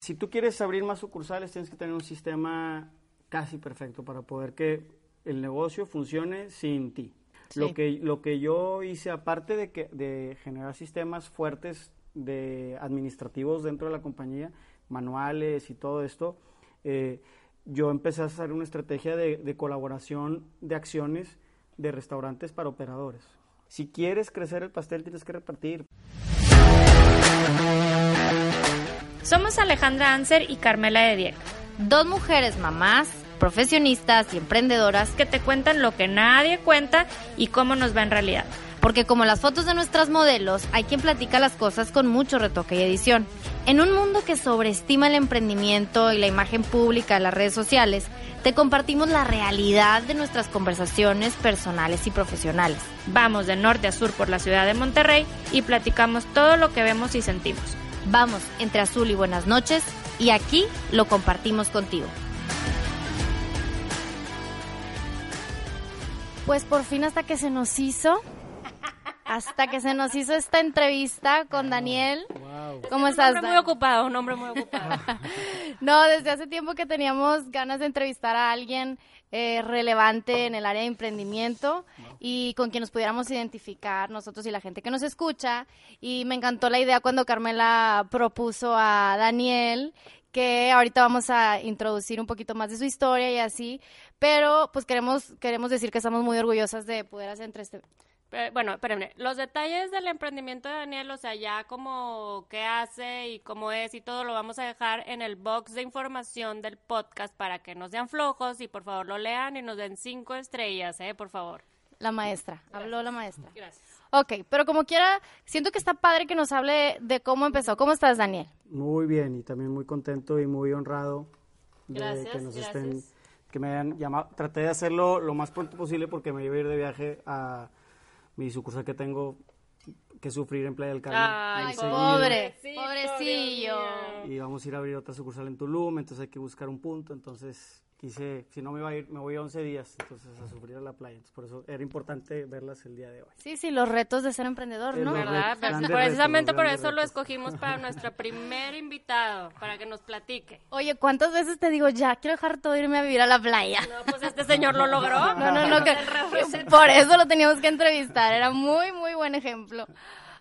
Si tú quieres abrir más sucursales, tienes que tener un sistema casi perfecto para poder que el negocio funcione sin ti. Sí. Lo, que, lo que yo hice, aparte de, que, de generar sistemas fuertes de administrativos dentro de la compañía, manuales y todo esto, eh, yo empecé a hacer una estrategia de, de colaboración de acciones de restaurantes para operadores. Si quieres crecer el pastel, tienes que repartir. Somos Alejandra Anser y Carmela de Diego, Dos mujeres mamás, profesionistas y emprendedoras que te cuentan lo que nadie cuenta y cómo nos va en realidad. Porque como las fotos de nuestras modelos, hay quien platica las cosas con mucho retoque y edición. En un mundo que sobreestima el emprendimiento y la imagen pública de las redes sociales, te compartimos la realidad de nuestras conversaciones personales y profesionales. Vamos de norte a sur por la ciudad de Monterrey y platicamos todo lo que vemos y sentimos. Vamos entre azul y buenas noches y aquí lo compartimos contigo. Pues por fin hasta que se nos hizo, hasta que se nos hizo esta entrevista con Daniel. ¿Cómo estás? Un hombre muy ocupado, un hombre muy ocupado. No, desde hace tiempo que teníamos ganas de entrevistar a alguien eh, relevante en el área de emprendimiento y con quien nos pudiéramos identificar nosotros y la gente que nos escucha. Y me encantó la idea cuando Carmela propuso a Daniel que ahorita vamos a introducir un poquito más de su historia y así, pero pues queremos queremos decir que estamos muy orgullosas de poder hacer entre este Pero, bueno, espérenme, los detalles del emprendimiento de Daniel, o sea, ya como qué hace y cómo es y todo lo vamos a dejar en el box de información del podcast para que no sean flojos y por favor lo lean y nos den cinco estrellas, ¿eh? Por favor. la maestra, habló la maestra. Gracias. Ok, pero como quiera, siento que está padre que nos hable de cómo empezó. ¿Cómo estás, Daniel? Muy bien y también muy contento y muy honrado de Gracias, que nos gracias. estén, que me hayan llamado. Traté de hacerlo lo más pronto posible porque me iba a ir de viaje a mi sucursal que tengo que sufrir en Playa del Carmen. Ay, pobre, pobrecillo. Y vamos a ir a abrir otra sucursal en Tulum, entonces hay que buscar un punto, entonces quise, si no me iba a ir, me voy a 11 días, entonces a sufrir a la playa. Entonces, por eso era importante verlas el día de hoy. Sí, sí, los retos de ser emprendedor, Eh, ¿no? ¿Verdad? precisamente retos, por eso lo escogimos para nuestro primer invitado, para que nos platique. Oye, ¿cuántas veces te digo, ya quiero dejar todo e irme a vivir a la playa? No, pues este señor lo logró. No, no, no, que por eso lo teníamos que entrevistar. Era muy, muy buen ejemplo.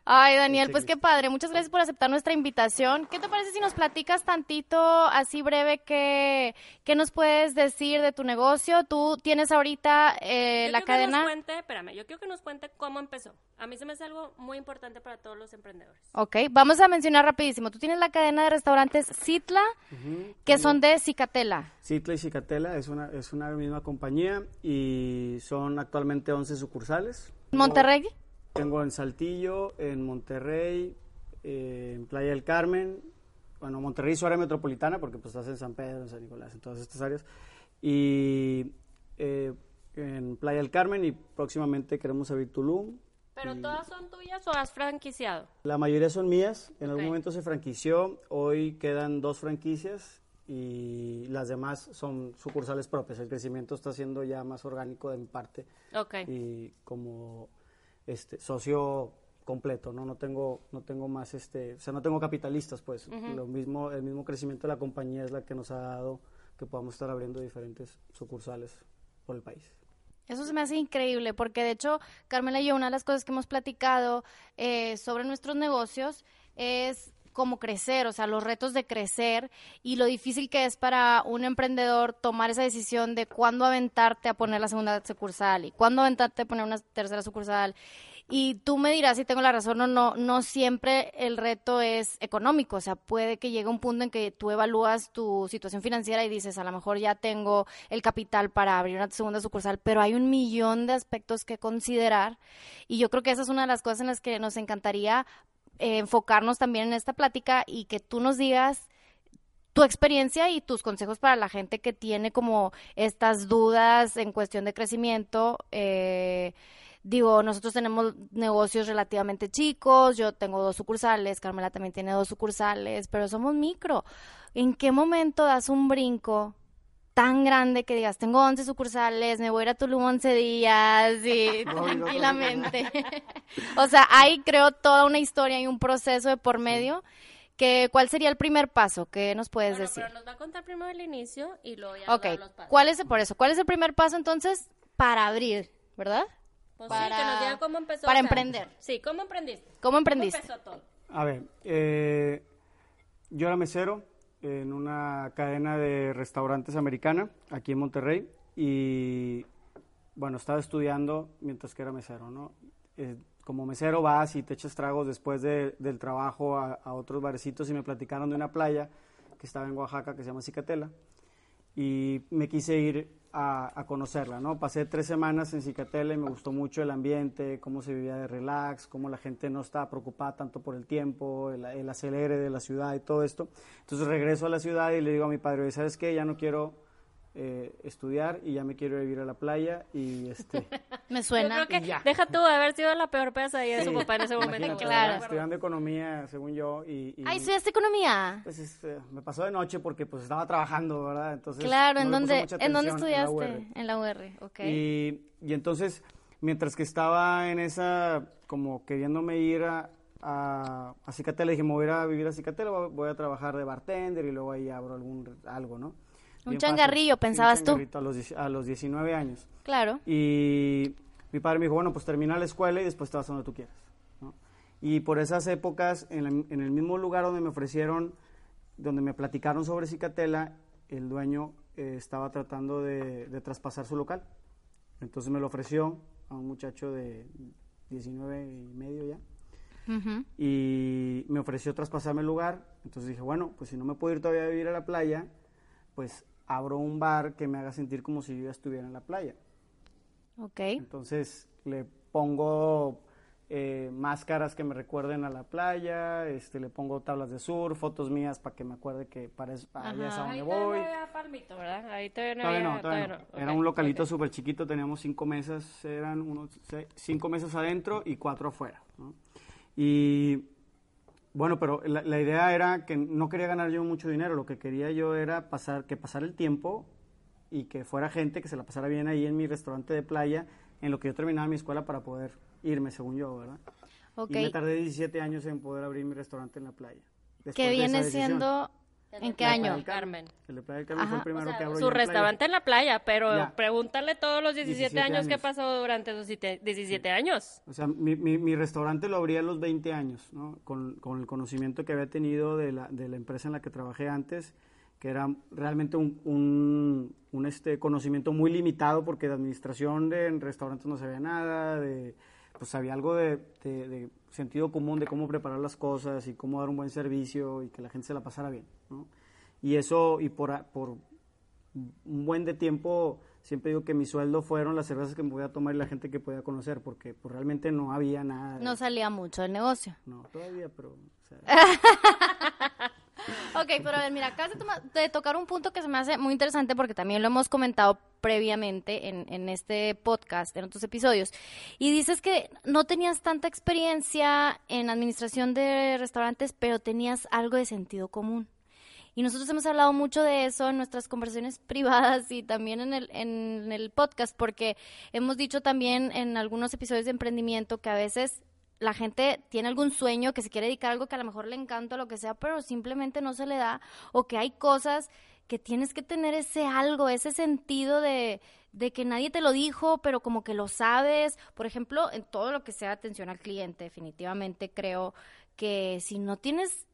Ay, Daniel, pues qué padre. Muchas gracias por aceptar nuestra invitación. ¿Qué te parece si nos platicas tantito, así breve, qué, qué nos puedes decir de tu negocio? Tú tienes ahorita eh, Yo la quiero que cadena. nos cuente, espérame, yo quiero que nos cuente cómo empezó. A mí se me hace algo muy importante para todos los emprendedores. Ok, vamos a mencionar rapidísimo. Tú tienes la cadena de restaurantes Citla, que son de Cicatela. Citla y Cicatela es una, es una misma compañía y son actualmente 11 sucursales. Monterrey. Tengo en Saltillo, en Monterrey, eh, en Playa del Carmen, bueno, Monterrey su área metropolitana, porque pues estás en San Pedro, en San Nicolás, en todas estas áreas, y eh, en Playa del Carmen y próximamente queremos abrir Tulum. ¿Pero todas son tuyas o has franquiciado? La mayoría son mías, en algún momento se franquició, hoy quedan dos franquicias y las demás son sucursales propias. El crecimiento está siendo ya más orgánico de mi parte Ok. y como este socio completo, ¿no? No tengo no tengo más este, o sea, no tengo capitalistas, pues. Lo mismo el mismo crecimiento de la compañía es la que nos ha dado que podamos estar abriendo diferentes sucursales por el país. Eso se me hace increíble porque de hecho, Carmela y yo, una de las cosas que hemos platicado eh, sobre nuestros negocios es cómo crecer, o sea, los retos de crecer y lo difícil que es para un emprendedor tomar esa decisión de cuándo aventarte a poner la segunda sucursal y cuándo aventarte a poner una tercera sucursal. Y tú me dirás si tengo la razón o no, no siempre el reto es económico, o sea, puede que llegue un punto en que tú evalúas tu situación financiera y dices, a lo mejor ya tengo el capital para abrir una segunda sucursal, pero hay un millón de aspectos que considerar y yo creo que esa es una de las cosas en las que nos encantaría eh, enfocarnos también en esta plática y que tú nos digas tu experiencia y tus consejos para la gente que tiene como estas dudas en cuestión de crecimiento. Eh, digo, nosotros tenemos negocios relativamente chicos, yo tengo dos sucursales, Carmela también tiene dos sucursales, pero somos micro. ¿En qué momento das un brinco tan grande que digas, tengo 11 sucursales, me voy a ir a Tulum 11 días y tranquilamente? o sea, hay creo toda una historia y un proceso de por medio que, ¿Cuál sería el primer paso? ¿Qué nos puedes decir? Pero nos va a contar primero el inicio y luego ya Ok, los pasos. ¿cuál es, por eso, cuál es el primer paso entonces para abrir, verdad? Pues para, sí, que nos diga cómo empezó. Para emprender. Sí, ¿cómo emprendiste? ¿Cómo emprendiste? ¿Cómo empezó todo? A ver, eh, yo era mesero en una cadena de restaurantes americana aquí en Monterrey y bueno, estaba estudiando mientras que era mesero, ¿no? Eh, como mesero vas y te echas tragos después de, del trabajo a, otros barecitos y me platicaron de una playa que estaba en Oaxaca que se llama Cicatela y me quise ir a, conocerla, ¿no? Pasé tres semanas en Cicatela y me gustó mucho el ambiente, cómo se vivía de relax, cómo la gente no estaba preocupada tanto por el tiempo, el, el acelere de la ciudad y todo esto. Entonces regreso a la ciudad y le digo a mi padre, ¿sabes qué? Ya no quiero eh, estudiar y ya me quiero vivir a la playa y este me suena. Que deja tú haber sido la peor pesadilla de su papá en ese momento claro. estudiando economía según yo y, y ah estudiaste economía pues este, me pasó de noche porque pues estaba trabajando verdad entonces claro en dónde en dónde estudiaste en la UR, okay y, y entonces mientras que estaba en esa como queriéndome ir a, a, a Cicatela dije me voy a ir a vivir a Cicatela voy a trabajar de bartender y luego ahí abro algún algo no un changarrillo, pensabas tú. A los, a los 19 años. Claro. Y mi padre me dijo, bueno, pues termina la escuela y después te vas a donde tú quieras. Y por esas épocas, en, el mismo lugar donde me ofrecieron, donde me platicaron sobre Cicatela, el dueño eh, estaba tratando de, traspasar su local. Entonces me lo ofreció a un muchacho de 19 y medio ya. Y me ofreció traspasarme el lugar. Entonces dije, bueno, pues si no me puedo ir todavía a vivir a la playa, pues abro un bar que me haga sentir como si yo ya estuviera en la playa. Ok. Entonces le pongo eh, máscaras que me recuerden a la playa, este, le pongo tablas de sur, fotos mías para que me acuerde que para, allá es a donde voy. Palmito, ¿verdad? Ahí todavía no, todavía no, Era un localito súper chiquito, teníamos cinco mesas, eran unos cinco mesas adentro y cuatro afuera. Y bueno, pero la, idea era que no quería ganar yo mucho dinero, lo que quería yo era pasar, que pasar el tiempo y que fuera gente que se la pasara bien ahí en mi restaurante de playa, en lo que yo terminaba mi escuela para poder irme, según yo, ¿verdad? Y me tardé 17 años en poder abrir mi restaurante en la playa. Que viene siendo ¿En qué año? Carmen. El de Playa del Carmen fue el primero que abrió. Su restaurante en la playa, pero pregúntale todos los 17, años, que pasó durante esos 17 años. O sea, mi, mi, mi, restaurante lo abrí a los 20 años, ¿no? Con, con, el conocimiento que había tenido de la, de la empresa en la que trabajé antes, que era realmente un, un, un este conocimiento muy limitado porque de administración de restaurantes no sabía nada, de pues había algo de, de, sentido común de cómo preparar las cosas y cómo dar un buen servicio y que la gente se la pasara bien. ¿no? Y eso, y por, por un buen de tiempo, siempre digo que mi sueldo fueron las cervezas que me voy a tomar y la gente que podía conocer, porque pues, realmente no había nada. No salía mucho el negocio. No, todavía, pero... ok, pero a ver, mira, acá de, de, tocar un punto que se me hace muy interesante porque también lo hemos comentado previamente en, en, este podcast, en otros episodios. Y dices que no tenías tanta experiencia en administración de restaurantes, pero tenías algo de sentido común. Y nosotros hemos hablado mucho de eso en nuestras conversaciones privadas y también en el, en el podcast, porque hemos dicho también en algunos episodios de emprendimiento que a veces la gente tiene algún sueño, que se quiere dedicar a algo que a lo mejor le encanta o lo que sea, pero simplemente no se le da, o que hay cosas que tienes que tener ese algo, ese sentido de, de que nadie te lo dijo, pero como que lo sabes. Por ejemplo, en todo lo que sea atención al cliente, definitivamente creo que si no tienes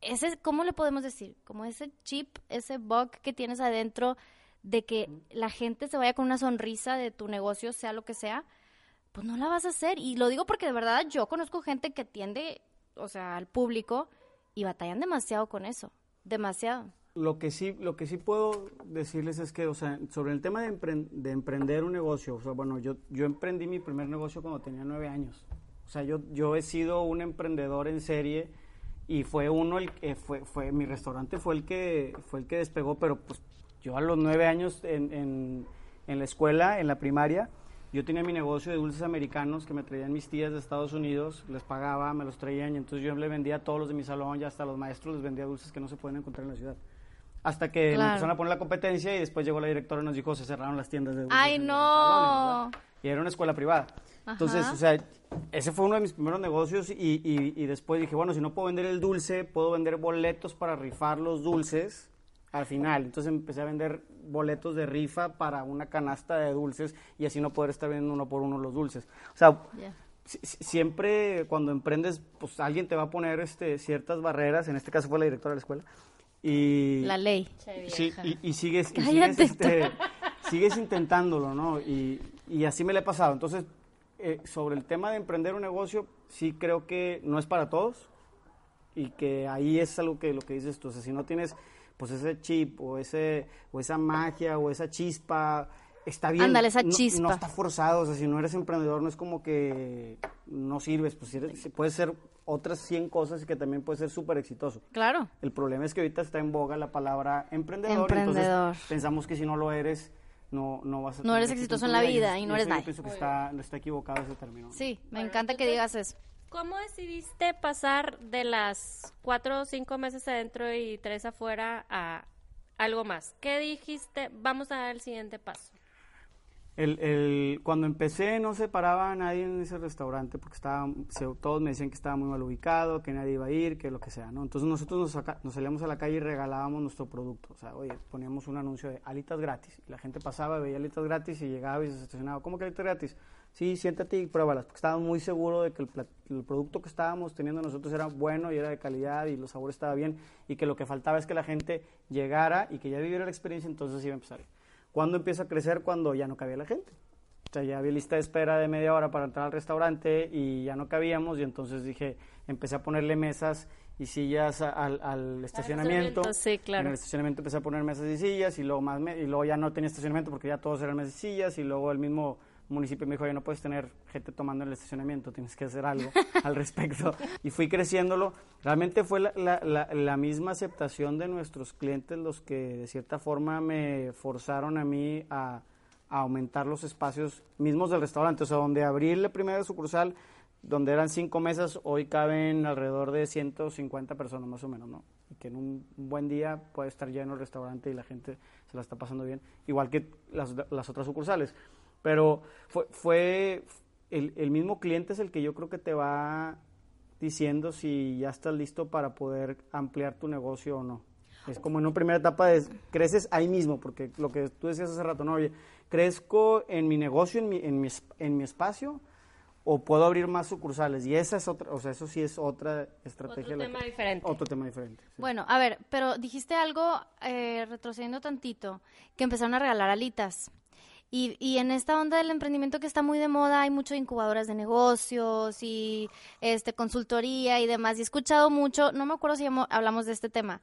ese, ¿cómo le podemos decir? Como ese chip, ese bug que tienes adentro de que la gente se vaya con una sonrisa de tu negocio, sea lo que sea, pues no la vas a hacer. Y lo digo porque de verdad yo conozco gente que tiende, o sea, al público y batallan demasiado con eso, demasiado. Lo que sí, lo que sí puedo decirles es que, o sea, sobre el tema de, de emprender un negocio, o sea, bueno, yo, emprendí mi primer negocio cuando tenía nueve años. O sea, yo, yo he sido un emprendedor en serie y fue uno el que fue, fue mi restaurante fue el que fue el que despegó, pero pues yo a los nueve años en la escuela, en la primaria, yo tenía mi negocio de dulces americanos que me traían mis tías de Estados Unidos, les pagaba, me los traían y entonces yo le vendía a todos los de mi salón y hasta a los maestros les vendía dulces que no se pueden encontrar en la ciudad. Hasta que Claro. empezaron a poner la competencia y después llegó la directora y nos dijo, se cerraron las tiendas de. Ay, no. salones. Y era una escuela privada. Entonces, Ajá. o sea, ese fue uno de mis primeros negocios y, y, y después dije, bueno, si no puedo vender el dulce, puedo vender boletos para rifar los dulces al final. Entonces empecé a vender boletos de rifa para una canasta de dulces y así no poder estar vendiendo uno por uno los dulces. O sea, si- siempre cuando emprendes, pues alguien te va a poner este, ciertas barreras, en este caso fue la directora de la escuela. Y, La ley. Sí, y, y sigues, y sigues, este, sigues intentándolo, ¿no? Y, y así me le he pasado. Entonces, eh, sobre el tema de emprender un negocio, sí creo que no es para todos y que ahí es algo que lo que dices tú. O sea, si no tienes pues ese chip o ese o esa magia o esa chispa, está bien. Ándale, esa No- chispa. No, está forzado. O sea, si no eres emprendedor, no es como que no sirves. Pues si eres- puedes ser otras 100 cosas y que también puedes ser súper exitoso. Claro. El problema es que ahorita está en boga la palabra emprendedor. Emprendedor. Entonces pensamos que si no lo eres, no, no vas a No tener eres exitoso en la y vida y no eres yo nadie. pienso que está, está equivocado ese término. Sí, me Bueno, encanta que digas eso. ¿Cómo decidiste pasar de las cuatro o cinco meses adentro y tres afuera a algo más? ¿Qué dijiste? Vamos a dar el siguiente paso. El, el- cuando empecé no se paraba nadie en ese restaurante porque estaba, se- todos me decían que estaba muy mal ubicado, que nadie iba a ir, que lo que sea, ¿no? Entonces nosotros nos, saca- nos salíamos a la calle y regalábamos nuestro producto. O sea, oye, poníamos un anuncio de alitas gratis. Y la gente pasaba, veía alitas gratis y llegaba y se estacionaba. ¿Cómo que alitas gratis? Sí, siéntate y pruébalas. Porque estábamos muy seguros de que el, el producto que estábamos teniendo nosotros era bueno y era de calidad y los sabores estaba bien y que lo que faltaba es que la gente llegara y que ya viviera la experiencia, entonces iba a empezar. ¿Cuándo empieza a crecer? Cuando ya no cabía la gente. O sea, ya había lista de espera de media hora para entrar al restaurante y ya no cabíamos y entonces dije, empecé a ponerle mesas y sillas al, al estacionamiento. estacionamiento, sí, claro. En el estacionamiento empecé a poner mesas y sillas y luego, más me- y luego ya no tenía estacionamiento porque ya todos eran mesas y sillas y luego el mismo municipio me dijo, ya no puedes tener gente tomando en el estacionamiento, tienes que hacer algo al respecto. Y fui creciéndolo. Realmente fue la, la- la- la misma aceptación de nuestros clientes los que de cierta forma me forzaron a mí a, a aumentar los espacios mismos del restaurante. O sea, donde abrí la primera sucursal, donde eran cinco mesas, hoy caben alrededor de 150 personas más o menos, ¿no? Y que en un buen día puede estar lleno el restaurante y la gente se la está pasando bien, igual que las, las otras sucursales. Pero fue, fue el, el mismo cliente es el que yo creo que te va diciendo si ya estás listo para poder ampliar tu negocio o no. Es como en una primera etapa de creces ahí mismo, porque lo que tú decías hace rato, no, oye, crezco en mi negocio, en mi, en mi, es- en mi espacio, o puedo abrir más sucursales. Y esa es otra, o sea, eso sí es otra estrategia. Otro tema que- diferente. Otro tema diferente. sí. Bueno, a ver, pero dijiste algo, eh, retrocediendo tantito, que empezaron a regalar alitas. Y, y en esta onda del emprendimiento que está muy de moda, hay mucho incubadoras de negocios y este consultoría y demás. Y he escuchado mucho, no me acuerdo si hablamos de este tema,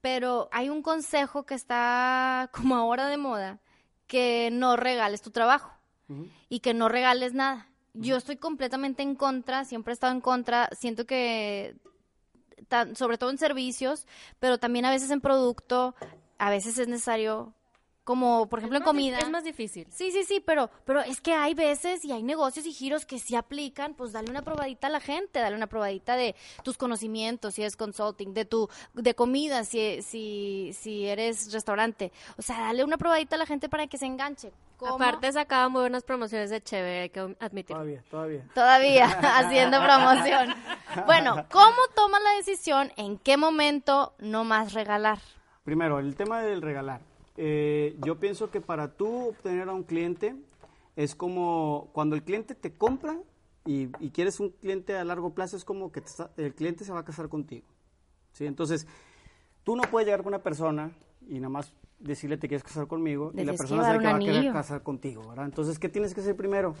pero hay un consejo que está como ahora de moda, que no regales tu trabajo y que no regales nada. Yo estoy completamente en contra, siempre he estado en contra, siento que tan- sobre todo en servicios, pero también a veces en producto, a veces es necesario, como por ejemplo en comida. Es más difícil. Sí, sí, sí, pero, pero es que hay veces y hay negocios y giros que sí aplican, pues dale una probadita a la gente, dale una probadita de tus conocimientos, si es consulting, de tu, de comida, si, si, si eres restaurante. O sea, dale una probadita a la gente para que se enganche. ¿Cómo? Aparte sacaba muy buenas promociones de chévere, hay que admitir. Todavía, todavía. Todavía haciendo promoción. Bueno, ¿cómo toman la decisión? ¿En qué momento no más regalar? Primero, el tema del regalar. Eh, yo pienso que para tú obtener a un cliente es como cuando el cliente te compra y, y quieres un cliente a largo plazo, es como que te está- el cliente se va a casar contigo. ¿sí? Entonces, tú no puedes llegar con una persona y nada más decirle te quieres casar conmigo y la persona sabe que va a querer casar contigo, ¿verdad? Entonces, ¿qué tienes que hacer primero?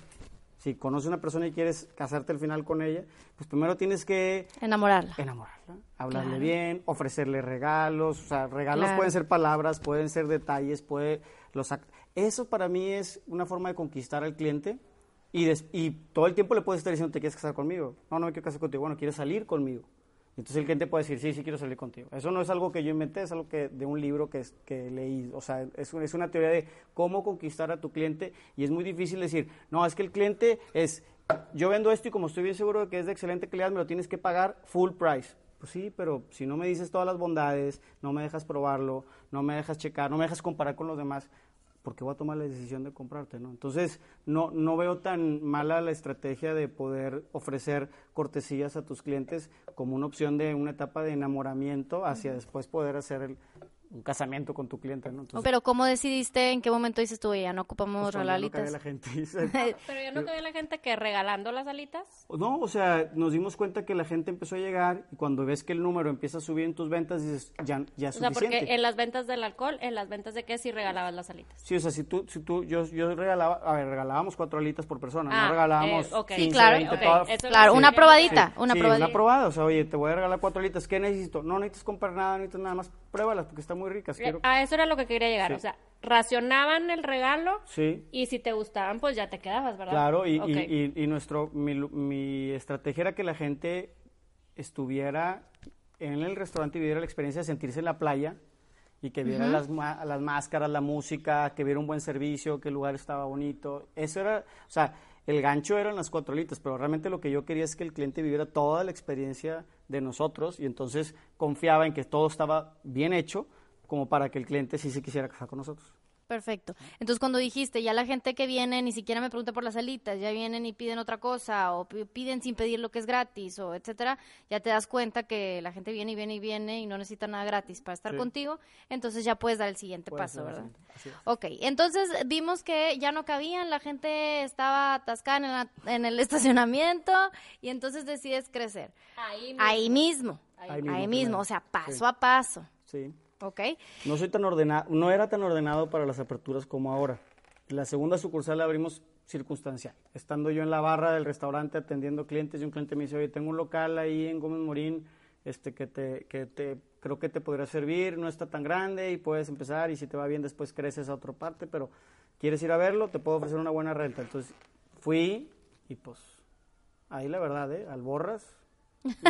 Si conoces a una persona y quieres casarte al final con ella, pues primero tienes que Enamorarla. enamorarla, hablarle Claro. bien, ofrecerle regalos, o sea, regalos Claro. pueden ser palabras, pueden ser detalles, puede los eso para mí es una forma de conquistar al cliente y des- y todo el tiempo le puedes estar diciendo te quieres casar conmigo, no no me quiero casar contigo, bueno quieres salir conmigo Entonces el cliente puede decir, sí, sí quiero salir contigo. Eso no es algo que yo inventé, es algo que de un libro que, que leí. O sea, es, es una teoría de cómo conquistar a tu cliente y es muy difícil decir, no, es que el cliente es, yo vendo esto y como estoy bien seguro de que es de excelente calidad, me lo tienes que pagar full price. Pues sí, pero si no me dices todas las bondades, no me dejas probarlo, no me dejas checar, no me dejas comparar con los demás, porque voy a tomar la decisión de comprarte, ¿no? Entonces, no, no veo tan mala la estrategia de poder ofrecer cortesías a tus clientes como una opción de una etapa de enamoramiento hacia después poder hacer el, un casamiento con tu cliente, ¿no? Entonces, Pero ¿cómo decidiste en qué momento dices tú, ya no ocupamos pues, cuando ya no rolalitas? la gente. Pero ya no cabía la gente que regalando las alitas. No, o sea, nos dimos cuenta que la gente empezó a llegar y cuando ves que el número empieza a subir en tus ventas, dices, ya, ya es O sea, suficiente. porque en las ventas del alcohol, en las ventas de qué sí regalabas las alitas. Sí, o sea, si tú, si tú, yo, yo regalaba, a ver, regalábamos cuatro alitas por persona, Ah, no regalábamos eh, ok. 15, Sí, claro, 20, ok, todas- eso Claro, Sí. una Sí. probadita, una sí, probadita. una probada, o sea, oye, te voy a regalar cuatro alitas, ¿qué necesito? No necesitas comprar nada, no necesitas nada más, pruébalas porque están muy ricas, quiero... A eso era lo que quería llegar. Sí. O sea, racionaban el regalo Sí, y si te gustaban, pues ya te quedabas, ¿verdad? claro, y, y- Ok. y, y nuestro, mi, mi estrategia era que la gente estuviera en el restaurante y viviera la experiencia de sentirse en la playa y que viera las, ma- las máscaras, la música, que viera un buen servicio, que el lugar estaba bonito. Eso era, o sea, el gancho eran las cuatro alitas, pero realmente lo que yo quería es que el cliente viviera toda la experiencia de nosotros y entonces confiaba en que todo estaba bien hecho como para que el cliente sí se quisiera casar con nosotros. Perfecto. Entonces, cuando dijiste, ya la gente que viene ni siquiera me pregunta por las alitas, ya vienen y piden otra cosa, o pi- piden sin pedir lo que es gratis, o etcétera, ya te das cuenta que la gente viene y viene y viene y no necesita nada gratis para estar Sí. contigo, entonces ya puedes dar el siguiente Puede paso, ¿verdad? Ok, entonces vimos que ya no cabían, la gente estaba atascada en, la- en el estacionamiento y entonces decides crecer. Ahí mismo. Ahí mismo, Ahí ahí mismo, mismo, o sea, paso Sí. a paso, Sí. ¿Ok? No soy tan ordenado, no era tan ordenado para las aperturas como ahora. La segunda sucursal la abrimos circunstancial. Estando yo en la barra del restaurante atendiendo clientes y un cliente me dice, oye, tengo un local ahí en Gómez Morín este, que, te, que te, creo que te podría servir, no está tan grande y puedes empezar y si te va bien después creces a otra parte, pero quieres ir a verlo, te puedo ofrecer una buena renta. Entonces fui y pues ahí la verdad, ¿eh? Al borras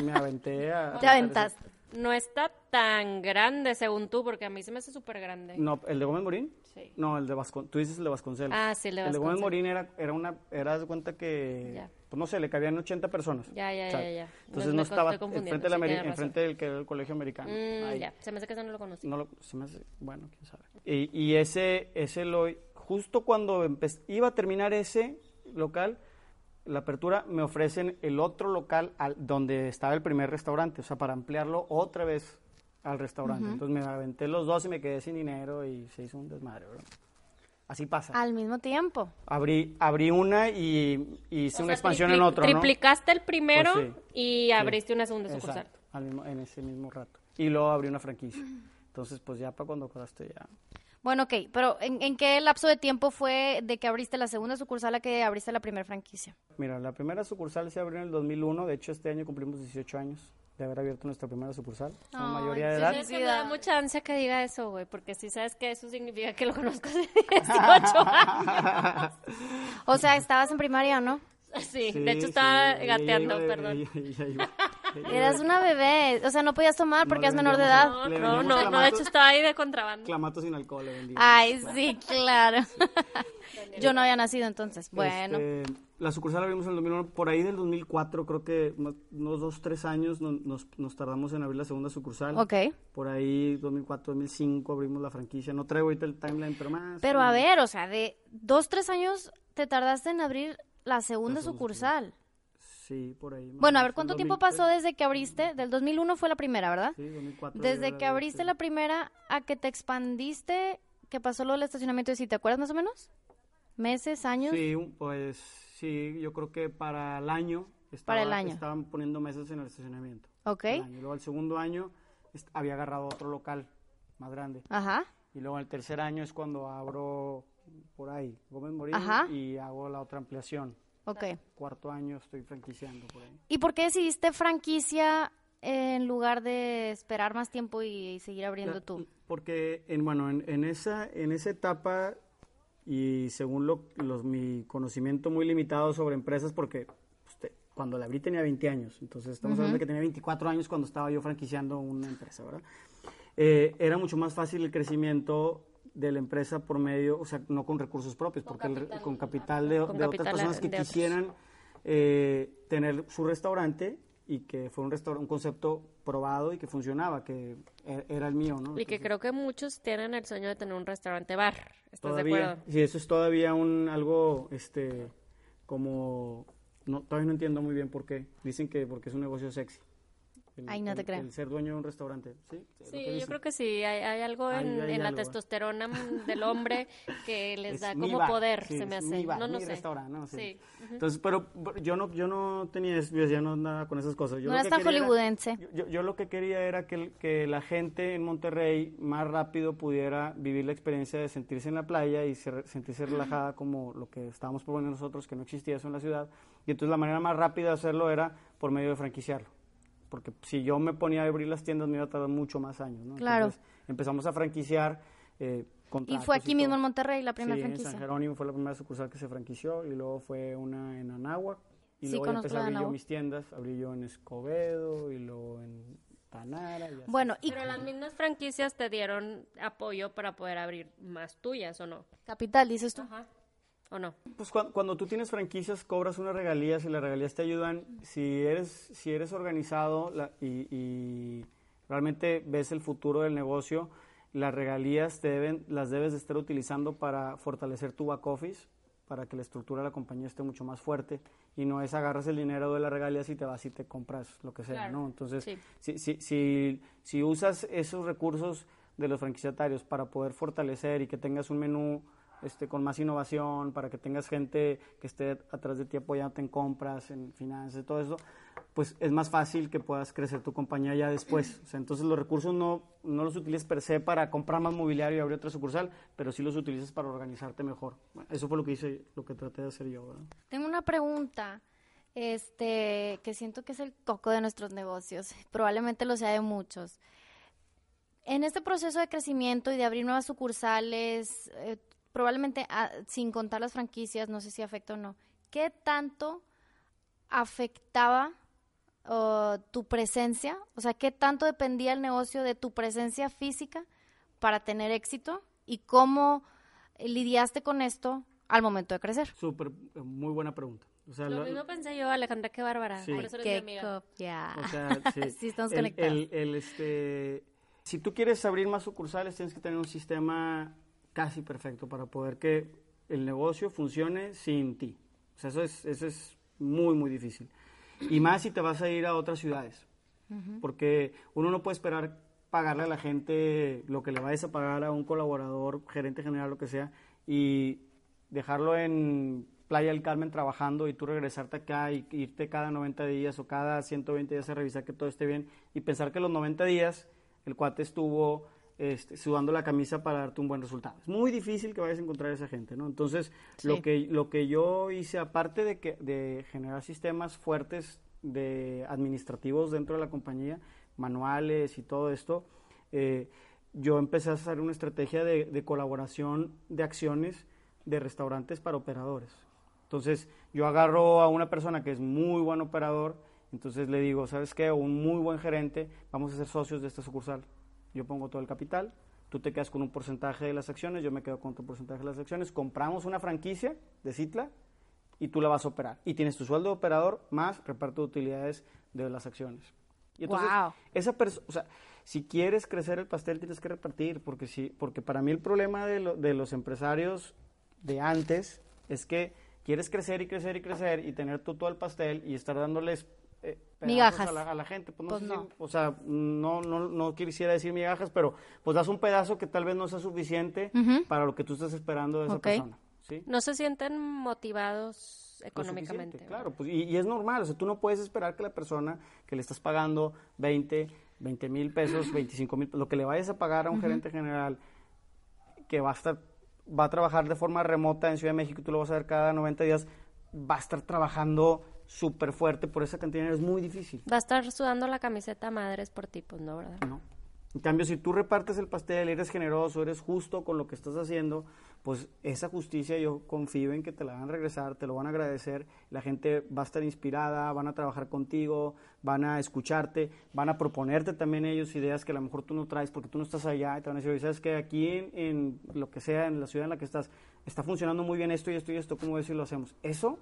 me aventé a... Te aventaste. No está tan grande según tú, porque a mí se me hace súper grande. No, ¿el de Gómez Morín? Sí. No, el de Vasconcelos. Tú dices el de Vasconcelos. Ah, sí, el de El de Gómez Vasconcelos. Morín era, era una, era, de cuenta que, Ya. pues no sé, le cabían 80 personas. Ya, ya, sea, ya, ya. Entonces Me- no estaba enfrente, de la sí, Ameri- tienes razón. enfrente del que era el colegio americano. Mm, ya, se me hace que ese no lo conocí. No lo, se me hace- bueno, quién sabe. Y, y ese, ese lo, justo cuando iba a terminar ese local, la apertura, me ofrecen el otro local al- donde estaba el primer restaurante, o sea, para ampliarlo otra vez al restaurante. Entonces me aventé los dos y me quedé sin dinero y se hizo un desmadre, ¿verdad? Así pasa. Al mismo tiempo. Abrí, abrí una y, y hice O una sea, expansión en otro, ¿no? Triplicaste el primero Pues sí. y Sí. abriste una segunda Exacto, sucursal. al mismo- en ese mismo rato. Y luego abrí una franquicia. Entonces, pues ya para cuando acabaste ya. Bueno, ok, pero ¿en, en qué lapso de tiempo fue de que abriste la segunda sucursal a que abriste la primera franquicia? Mira, la primera sucursal se abrió en el 2001. De hecho, este año cumplimos 18 años de haber abierto nuestra primera sucursal. Somos Ay, mayoría de sí, edad. sí, Es sí. que me da mucha ansia que diga eso, güey, porque si sabes que eso significa que lo conozco hace 18 años. O sea, estabas en primaria, ¿no? Sí, Sí, de hecho sí, estaba ella gateando, iba perdón. ella- ella iba- Eras una bebé, o sea, no podías tomar No porque le eras menor de edad. No, no, no, no, de hecho estaba ahí de contrabando. Clamato sin alcohol le. Ay, sí, claro. Yo no había nacido entonces. Bueno, Este, la sucursal la abrimos en el 2001, por ahí del 2004, creo que unos dos, tres años no- nos, nos tardamos en abrir la segunda sucursal. ok. Por ahí, 2004, 2005, abrimos la franquicia. No traigo ahorita el timeline, pero más. Pero a ver, o sea, de dos, tres años te tardaste en abrir la segunda La segunda sucursal. Sí, por ahí. Bueno, a ver, ¿cuánto tiempo 2003. pasó desde que abriste? Del 2001 fue la primera, ¿verdad? Sí, 2004. Desde que abriste la primera a que te expandiste, que pasó lo del estacionamiento, ¿sí te acuerdas más o menos? ¿Meses, años? Sí, pues sí, yo creo que para el año. Estaba, Para el año. Estaban poniendo mesas en el estacionamiento. Ok. El año. Luego, el segundo año, había agarrado otro local más grande. Ajá. Y luego, el tercer año es cuando abro por ahí, Gómez Morín, Ajá. y hago la otra ampliación. Ok. Cuarto año estoy franquiciando por ahí. ¿Y por qué decidiste franquicia en lugar de esperar más tiempo y seguir abriendo La- tú? Porque, en, bueno, en, en esa, en esa etapa, y según lo, los, mi conocimiento muy limitado sobre empresas, porque pues, te- cuando la abrí tenía 20 años, entonces estamos hablando de que tenía 24 años cuando estaba yo franquiciando una empresa, ¿verdad? Eh, era mucho más fácil el crecimiento de la empresa por medio, o sea, no con recursos propios, porque el- con capital de, Con de otras capital personas que de quisieran eh, tener su restaurante y que fue un, restaur- un concepto probado y que funcionaba, que e- era el mío, ¿no? Y que creo que muchos tienen el sueño de tener un restaurante bar. ¿Estás de todavía, acuerdo? sí, eso es todavía un algo, este, como, no, todavía no entiendo muy bien por qué. Dicen que porque es un negocio sexy. El- Ay, no te el- creo. El ser dueño de un restaurante, ¿sí? Sí, yo creo que sí, hay, hay algo Hay- en, hay en la algo, testosterona del hombre que les Es da como bar, poder, sí, se me es hace. mi bar, no, no mi sé. restaurante, ¿no? Sí. Entonces, pero yo no, yo no tenía yo ya no andaba con esas cosas. Yo No eras tan era- hollywoodense. yo, yo lo que quería era que, el- que la gente en Monterrey más rápido pudiera vivir la experiencia de sentirse en la playa y ser- sentirse relajada como lo que estábamos proponiendo nosotros, que no existía eso en la ciudad. Y entonces la manera más rápida de hacerlo era por medio de franquiciarlo. Porque si yo me ponía a abrir las tiendas me iba a tardar mucho más años. ¿no? Claro. Entonces empezamos a franquiciar. eh, Y fue aquí mismo en Monterrey la primera sí, en franquicia. San Jerónimo fue la primera sucursal que se franquició y luego fue una en Anáhuac y Sí, luego ya empecé a abrir yo mis tiendas, abrí yo en Escobedo y luego en Tanara y así. Bueno, y Pero las mismas franquicias te dieron apoyo para poder abrir más tuyas, ¿o no? Capital, dices tú. Ajá. ¿O no? Pues cuando, cuando tú tienes franquicias cobras unas regalías y las regalías te ayudan si eres si eres organizado la- y, y realmente ves el futuro del negocio las regalías te deben las debes de estar utilizando para fortalecer tu back office para que la estructura de la compañía esté mucho más fuerte y no es agarras el dinero de las regalías y te vas y te compras lo que sea, Claro, ¿no? Entonces, sí. si, si, si, si usas esos recursos de los franquiciatarios para poder fortalecer y que tengas un menú este, con más innovación, para que tengas gente que esté atrás de ti apoyándote en compras, en finanzas, todo eso, pues es más fácil que puedas crecer tu compañía ya después. O sea, entonces los recursos no, no los utilices per se para comprar más mobiliario y abrir otra sucursal, pero sí los utilizas para organizarte mejor. Bueno, eso fue lo que hice, lo que traté de hacer yo. ¿verdad? Tengo una pregunta, este, que siento que es el coco de nuestros negocios. Probablemente lo sea de muchos. En este proceso de crecimiento y de abrir nuevas sucursales, eh, probablemente ah, sin contar las franquicias, no sé si afecta o no, ¿qué tanto afectaba tu presencia? O sea, ¿qué tanto dependía el negocio de tu presencia física para tener éxito? ¿Y cómo lidiaste con esto al momento de crecer? Súper, eh, muy buena pregunta. O sea, Lo lo- mismo pensé yo, Alejandra, qué bárbara. Sí. Por eso eres Qué mi amiga. copia. O sea, sí. Sí, estamos El- conectados. el- el, este, si tú quieres abrir más sucursales, tienes que tener un sistema casi perfecto para poder que el negocio funcione sin ti. O sea, eso es, eso es muy, muy difícil. Y más si te vas a ir a otras ciudades. Porque uno no puede esperar pagarle a la gente lo que le vayas a pagar a un colaborador, gerente general, lo que sea, y dejarlo en Playa del Carmen trabajando y tú regresarte acá y irte cada 90 días o cada 120 días a revisar que todo esté bien y pensar que los 90 días el cuate estuvo este, sudando la camisa para darte un buen resultado. Es muy difícil que vayas a encontrar a esa gente, ¿no? Entonces, Sí. lo, que, lo que yo hice, aparte de, que, de generar sistemas fuertes de administrativos dentro de la compañía, manuales y todo esto, eh, yo empecé a hacer una estrategia de, de colaboración de acciones de restaurantes para operadores. Entonces, yo agarro a una persona que es muy buen operador, entonces le digo, ¿sabes qué? Un muy buen gerente, vamos a ser socios de esta sucursal. Yo pongo todo el capital, tú te quedas con un porcentaje de las acciones, yo me quedo con otro porcentaje de las acciones, compramos una franquicia de Citla y tú la vas a operar. Y tienes tu sueldo de operador más reparto de utilidades de las acciones. Y entonces, Guau. esa persona, o sea, si quieres crecer el pastel tienes que repartir, porque sí, porque para mí el problema de, lo- de los empresarios de antes es que quieres crecer y crecer y crecer y tener tú todo el pastel y estar dándoles Migajas. A, la, a la gente. Pues no, Pues sé no. si- o sea, no, no, no quisiera decir migajas, pero pues das un pedazo que tal vez no sea suficiente para lo que tú estás esperando de esa persona. ¿sí? No se sienten motivados económicamente. Claro, pues, y, y es normal, o sea, tú no puedes esperar que la persona que le estás pagando 20, 20 mil pesos, 25 mil, lo que le vayas a pagar a un gerente general que va a estar, va a trabajar de forma remota en Ciudad de México, y tú lo vas a ver cada 90 días, va a estar trabajando súper fuerte por esa cantidad es muy difícil. Va a estar sudando la camiseta madres por ti, pues no, ¿verdad? No, En cambio, si tú repartes el pastel, eres generoso, eres justo con lo que estás haciendo, pues esa justicia yo confío en que te la van a regresar, te lo van a agradecer, la gente va a estar inspirada, van a trabajar contigo, van a escucharte, van a proponerte también ellos ideas que a lo mejor tú no traes porque tú no estás allá y te van a decir, sabes que aquí en, en lo que sea, en la ciudad en la que estás, está funcionando muy bien esto y esto y esto, ¿cómo ves si lo hacemos? Eso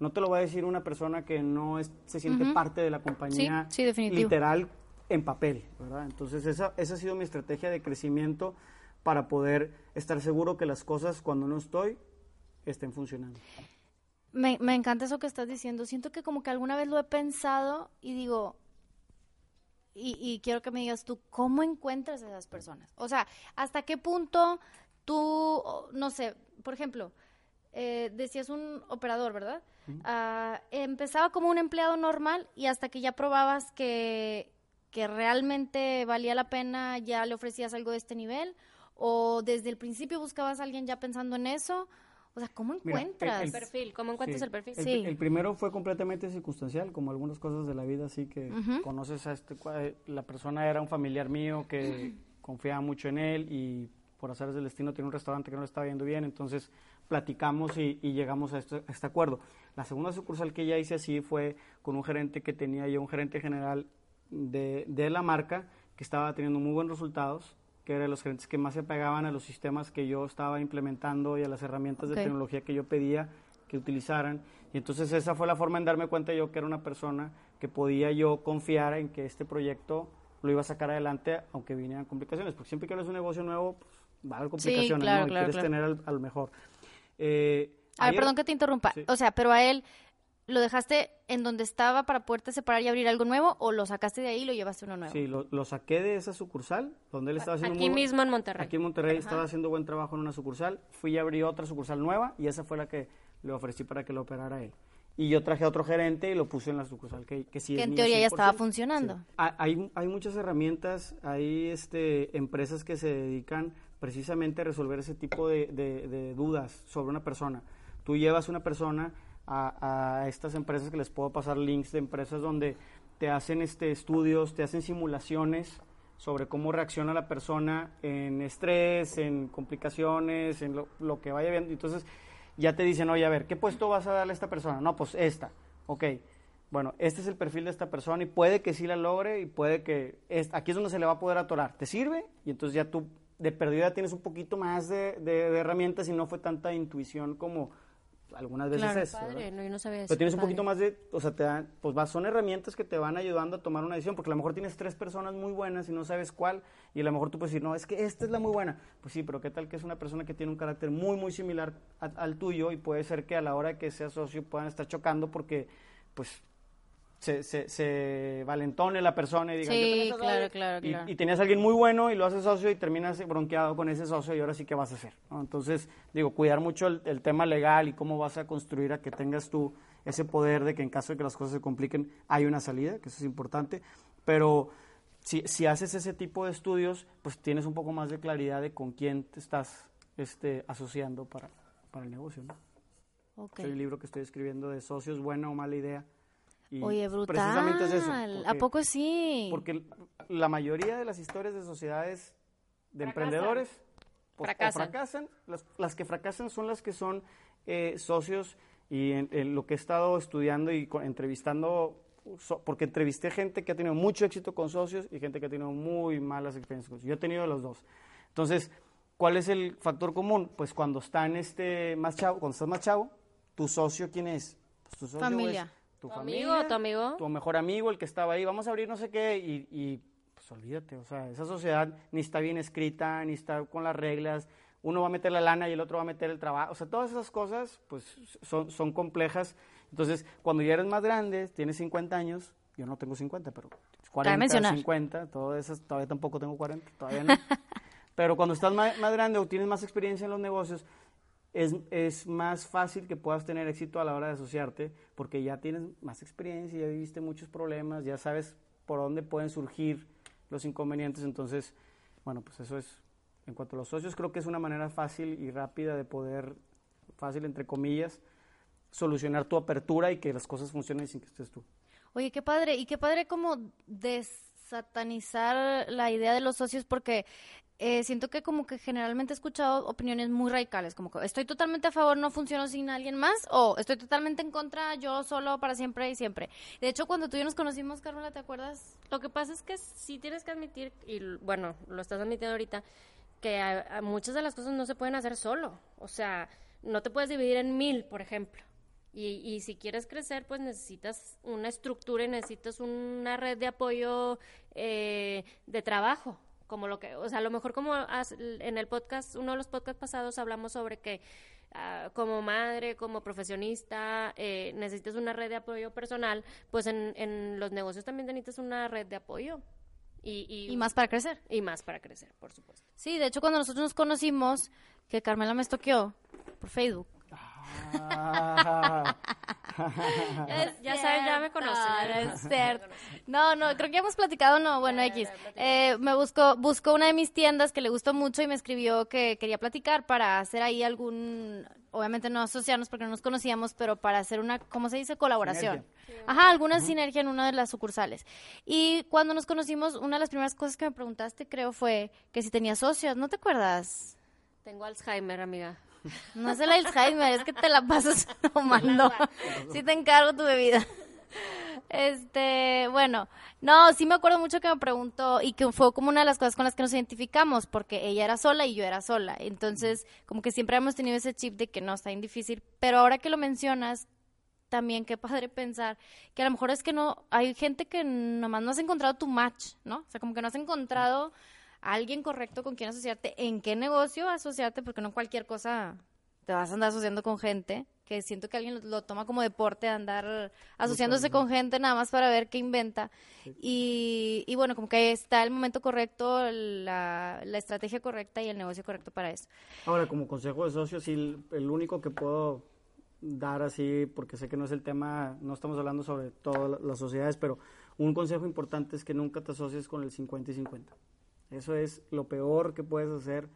no te lo va a decir una persona que no es, se siente parte de la compañía Sí, sí, definitivo. literal en papel, ¿verdad? Entonces esa, esa ha sido mi estrategia de crecimiento para poder estar seguro que las cosas cuando no estoy estén funcionando. Me, me encanta eso que estás diciendo. Siento que como que alguna vez lo he pensado y digo, y, y quiero que me digas tú, ¿cómo encuentras a esas personas? O sea, ¿hasta qué punto tú, no sé, por ejemplo, eh, decías un operador, ¿verdad? Ah, empezaba como un empleado normal y hasta que ya probabas que, que realmente valía la pena, ya le ofrecías algo de este nivel, o desde el principio buscabas a alguien ya pensando en eso. O sea, ¿cómo Mira, encuentras? el- El perfil, ¿cómo encuentras Sí. el perfil? El, Sí. el primero fue completamente circunstancial, como algunas cosas de la vida, así que conoces a este, eh, la persona era un familiar mío que confiaba mucho en él y por hacer del destino tiene un restaurante que no le estaba yendo bien, entonces platicamos y, y llegamos a este, a este acuerdo. La segunda sucursal que ya hice así fue con un gerente que tenía yo, un gerente general de, de la marca, que estaba teniendo muy buenos resultados, que era de los gerentes que más se pegaban a los sistemas que yo estaba implementando y a las herramientas Ok. de tecnología que yo pedía que utilizaran. Y entonces esa fue la forma en darme cuenta yo que era una persona que podía yo confiar en que este proyecto lo iba a sacar adelante aunque vinieran complicaciones, porque siempre que abres un negocio nuevo, pues, va a haber complicaciones, claro, ¿no? Y claro, quieres claro. tener al, al mejor. Eh, A ver, ayer- perdón que te interrumpa. Sí. O sea, pero a él lo dejaste en donde estaba para poderte separar y abrir algo nuevo o lo sacaste de ahí y lo llevaste a uno nuevo. Sí, lo, lo saqué de esa sucursal, donde él estaba haciendo Aquí muy mismo en Monterrey. Aquí en Monterrey estaba haciendo buen trabajo en una sucursal. Fui y abrí otra sucursal nueva y esa fue la que le ofrecí para que lo operara él. Y yo traje a otro gerente y lo puse en la sucursal que, que sí Que es en teoría ya 100%. estaba funcionando. Sí. Hay, hay muchas herramientas, hay este, empresas que se dedican precisamente resolver ese tipo de, dudas sobre una persona. Tú llevas una persona a, estas empresas que les puedo pasar links de empresas donde te hacen este, estudios, te hacen simulaciones sobre cómo reacciona la persona en estrés, en complicaciones, en lo, que vaya viendo. Entonces ya te dicen, oye, a ver, ¿qué puesto vas a darle a esta persona? No, pues esta. Ok, bueno, este es el perfil de esta persona y puede que sí la logre y puede que... aquí es donde se le va a poder atorar. ¿Te sirve? Y entonces ya tú de perdida tienes un poquito más de, de- de herramientas y no fue tanta intuición como algunas veces Claro, es. Padre, no, yo no sabía eso. Pero tienes un poquito más de, o sea, te dan, pues va, son herramientas que te van ayudando a tomar una decisión, porque a lo mejor tienes tres personas muy buenas y no sabes cuál, y a lo mejor tú puedes decir, no, es que esta es la muy buena. Pues sí, pero qué tal que es una persona que tiene un carácter muy, muy similar a- al tuyo y puede ser que a la hora que sea socio puedan estar chocando porque, pues, se, se, se valentone la persona y diga, Sí, "Yo también soy claro, socio". claro, Y- tenías a alguien muy bueno y lo haces socio y terminas bronqueado con ese socio y ahora sí que vas a hacer. ¿no? Entonces, digo, cuidar mucho el, el tema legal y cómo vas a construir a que tengas tú ese poder de que en caso de que las cosas se compliquen hay una salida, que eso es importante, pero si, si haces ese tipo de estudios, pues tienes un poco más de claridad de con quién te estás este, asociando para, para el negocio. ¿no? Hay un libro que estoy escribiendo de socios, buena o mala idea. Y Oye, brutal. Precisamente es eso. ¿A poco sí? porque la mayoría de las historias de sociedades de Fracasan. emprendedores pues, Fracasan. fracasan. Las, las que fracasan son las que son eh, socios y en, en lo que he estado estudiando y entrevistando, so- porque entrevisté gente que ha tenido mucho éxito con socios y gente que ha tenido muy malas experiencias con socios. Yo he tenido los dos. Entonces, ¿cuál es el factor común? Pues cuando están este, más chavo, cuando estás más chavo, tu socio, ¿quién es? Pues tu socio Familia. Tu, ¿Tu familia, amigo, tu amigo? tu mejor amigo, el que estaba ahí, vamos a abrir no sé qué, y, y, pues olvídate, o sea, esa sociedad ni está bien escrita, ni está con las reglas, uno va a meter la lana y el otro va a meter el trabajo, o sea, todas esas cosas, pues, son, son complejas. Entonces, cuando ya eres más grande, tienes 50 años, yo no tengo 50, pero 40, mencionar. 50, todo eso, todavía tampoco tengo 40, todavía no. pero cuando estás más, más grande o tienes más experiencia en los negocios, es, es más fácil que puedas tener éxito a la hora de asociarte porque ya tienes más experiencia, ya viviste muchos problemas, ya sabes por dónde pueden surgir los inconvenientes. Entonces, bueno, pues eso es, en cuanto a los socios, creo que es una manera fácil y rápida de poder, fácil entre comillas, solucionar tu apertura y que las cosas funcionen sin que estés tú. Oye, qué padre. Y qué padre como satanizar la idea de los socios porque eh, siento que como que generalmente he escuchado opiniones muy radicales, como que estoy totalmente a favor, no funciono sin alguien más, o estoy totalmente en contra, yo solo para siempre y siempre. De hecho, cuando tú y yo nos conocimos, Carmen, ¿te acuerdas? Lo que pasa es que sí tienes que admitir, y bueno, lo estás admitiendo ahorita, que muchas de las cosas no se pueden hacer solo. O sea, no te puedes dividir en mil, por ejemplo. Y, y, si quieres crecer, pues necesitas una estructura y necesitas una red de apoyo eh, de trabajo como lo que, o sea, a lo mejor como en el podcast, uno de los podcasts pasados hablamos sobre que ah, como madre, como profesionista, eh, necesitas una red de apoyo personal, pues en, en los negocios también necesitas una red de apoyo. Y, y, más para crecer. Y más para crecer, por supuesto. Sí, de hecho cuando nosotros nos conocimos, que Carmela me estoqueó por Facebook, Ah. ya sabes, ya me conocen. No, no, creo que ya hemos platicado, no, bueno, X. Eh, me buscó, buscó una de mis tiendas que le gustó mucho y me escribió que quería platicar para hacer ahí algún, obviamente no asociarnos porque no nos conocíamos, pero para hacer una, ¿cómo se dice? Colaboración. Ajá, alguna sinergia en una de las sucursales. Y cuando nos conocimos, una de las primeras cosas que me preguntaste, creo, fue que si tenía socios, ¿no te acuerdas? Tengo Alzheimer, amiga. No es el Alzheimer, es que te la pasas tomando. Sí te encargo tu bebida. Este, bueno, no, sí me acuerdo mucho que me preguntó y que fue como una de las cosas con las que nos identificamos, porque ella era sola y yo era sola. Entonces, como que siempre hemos tenido ese chip de que no, está bien difícil. Pero ahora que lo mencionas, también qué padre pensar que a lo mejor es que no, hay gente que nomás no has encontrado tu match, ¿no? O sea, como que no has encontrado alguien correcto con quien asociarte, en qué negocio asociarte, porque no cualquier cosa te vas a andar asociando con gente, que siento que alguien lo, toma como deporte, andar asociándose con gente nada más para ver qué inventa. Y, y, bueno, como que está el momento correcto, la, la, estrategia correcta y el negocio correcto para eso. Ahora, como consejo de socios, sí, el único que puedo dar así, porque sé que no es el tema, no estamos hablando sobre todas las sociedades, pero un consejo importante es que nunca te asocies con el 50 y 50. Eso es lo peor que puedes hacer.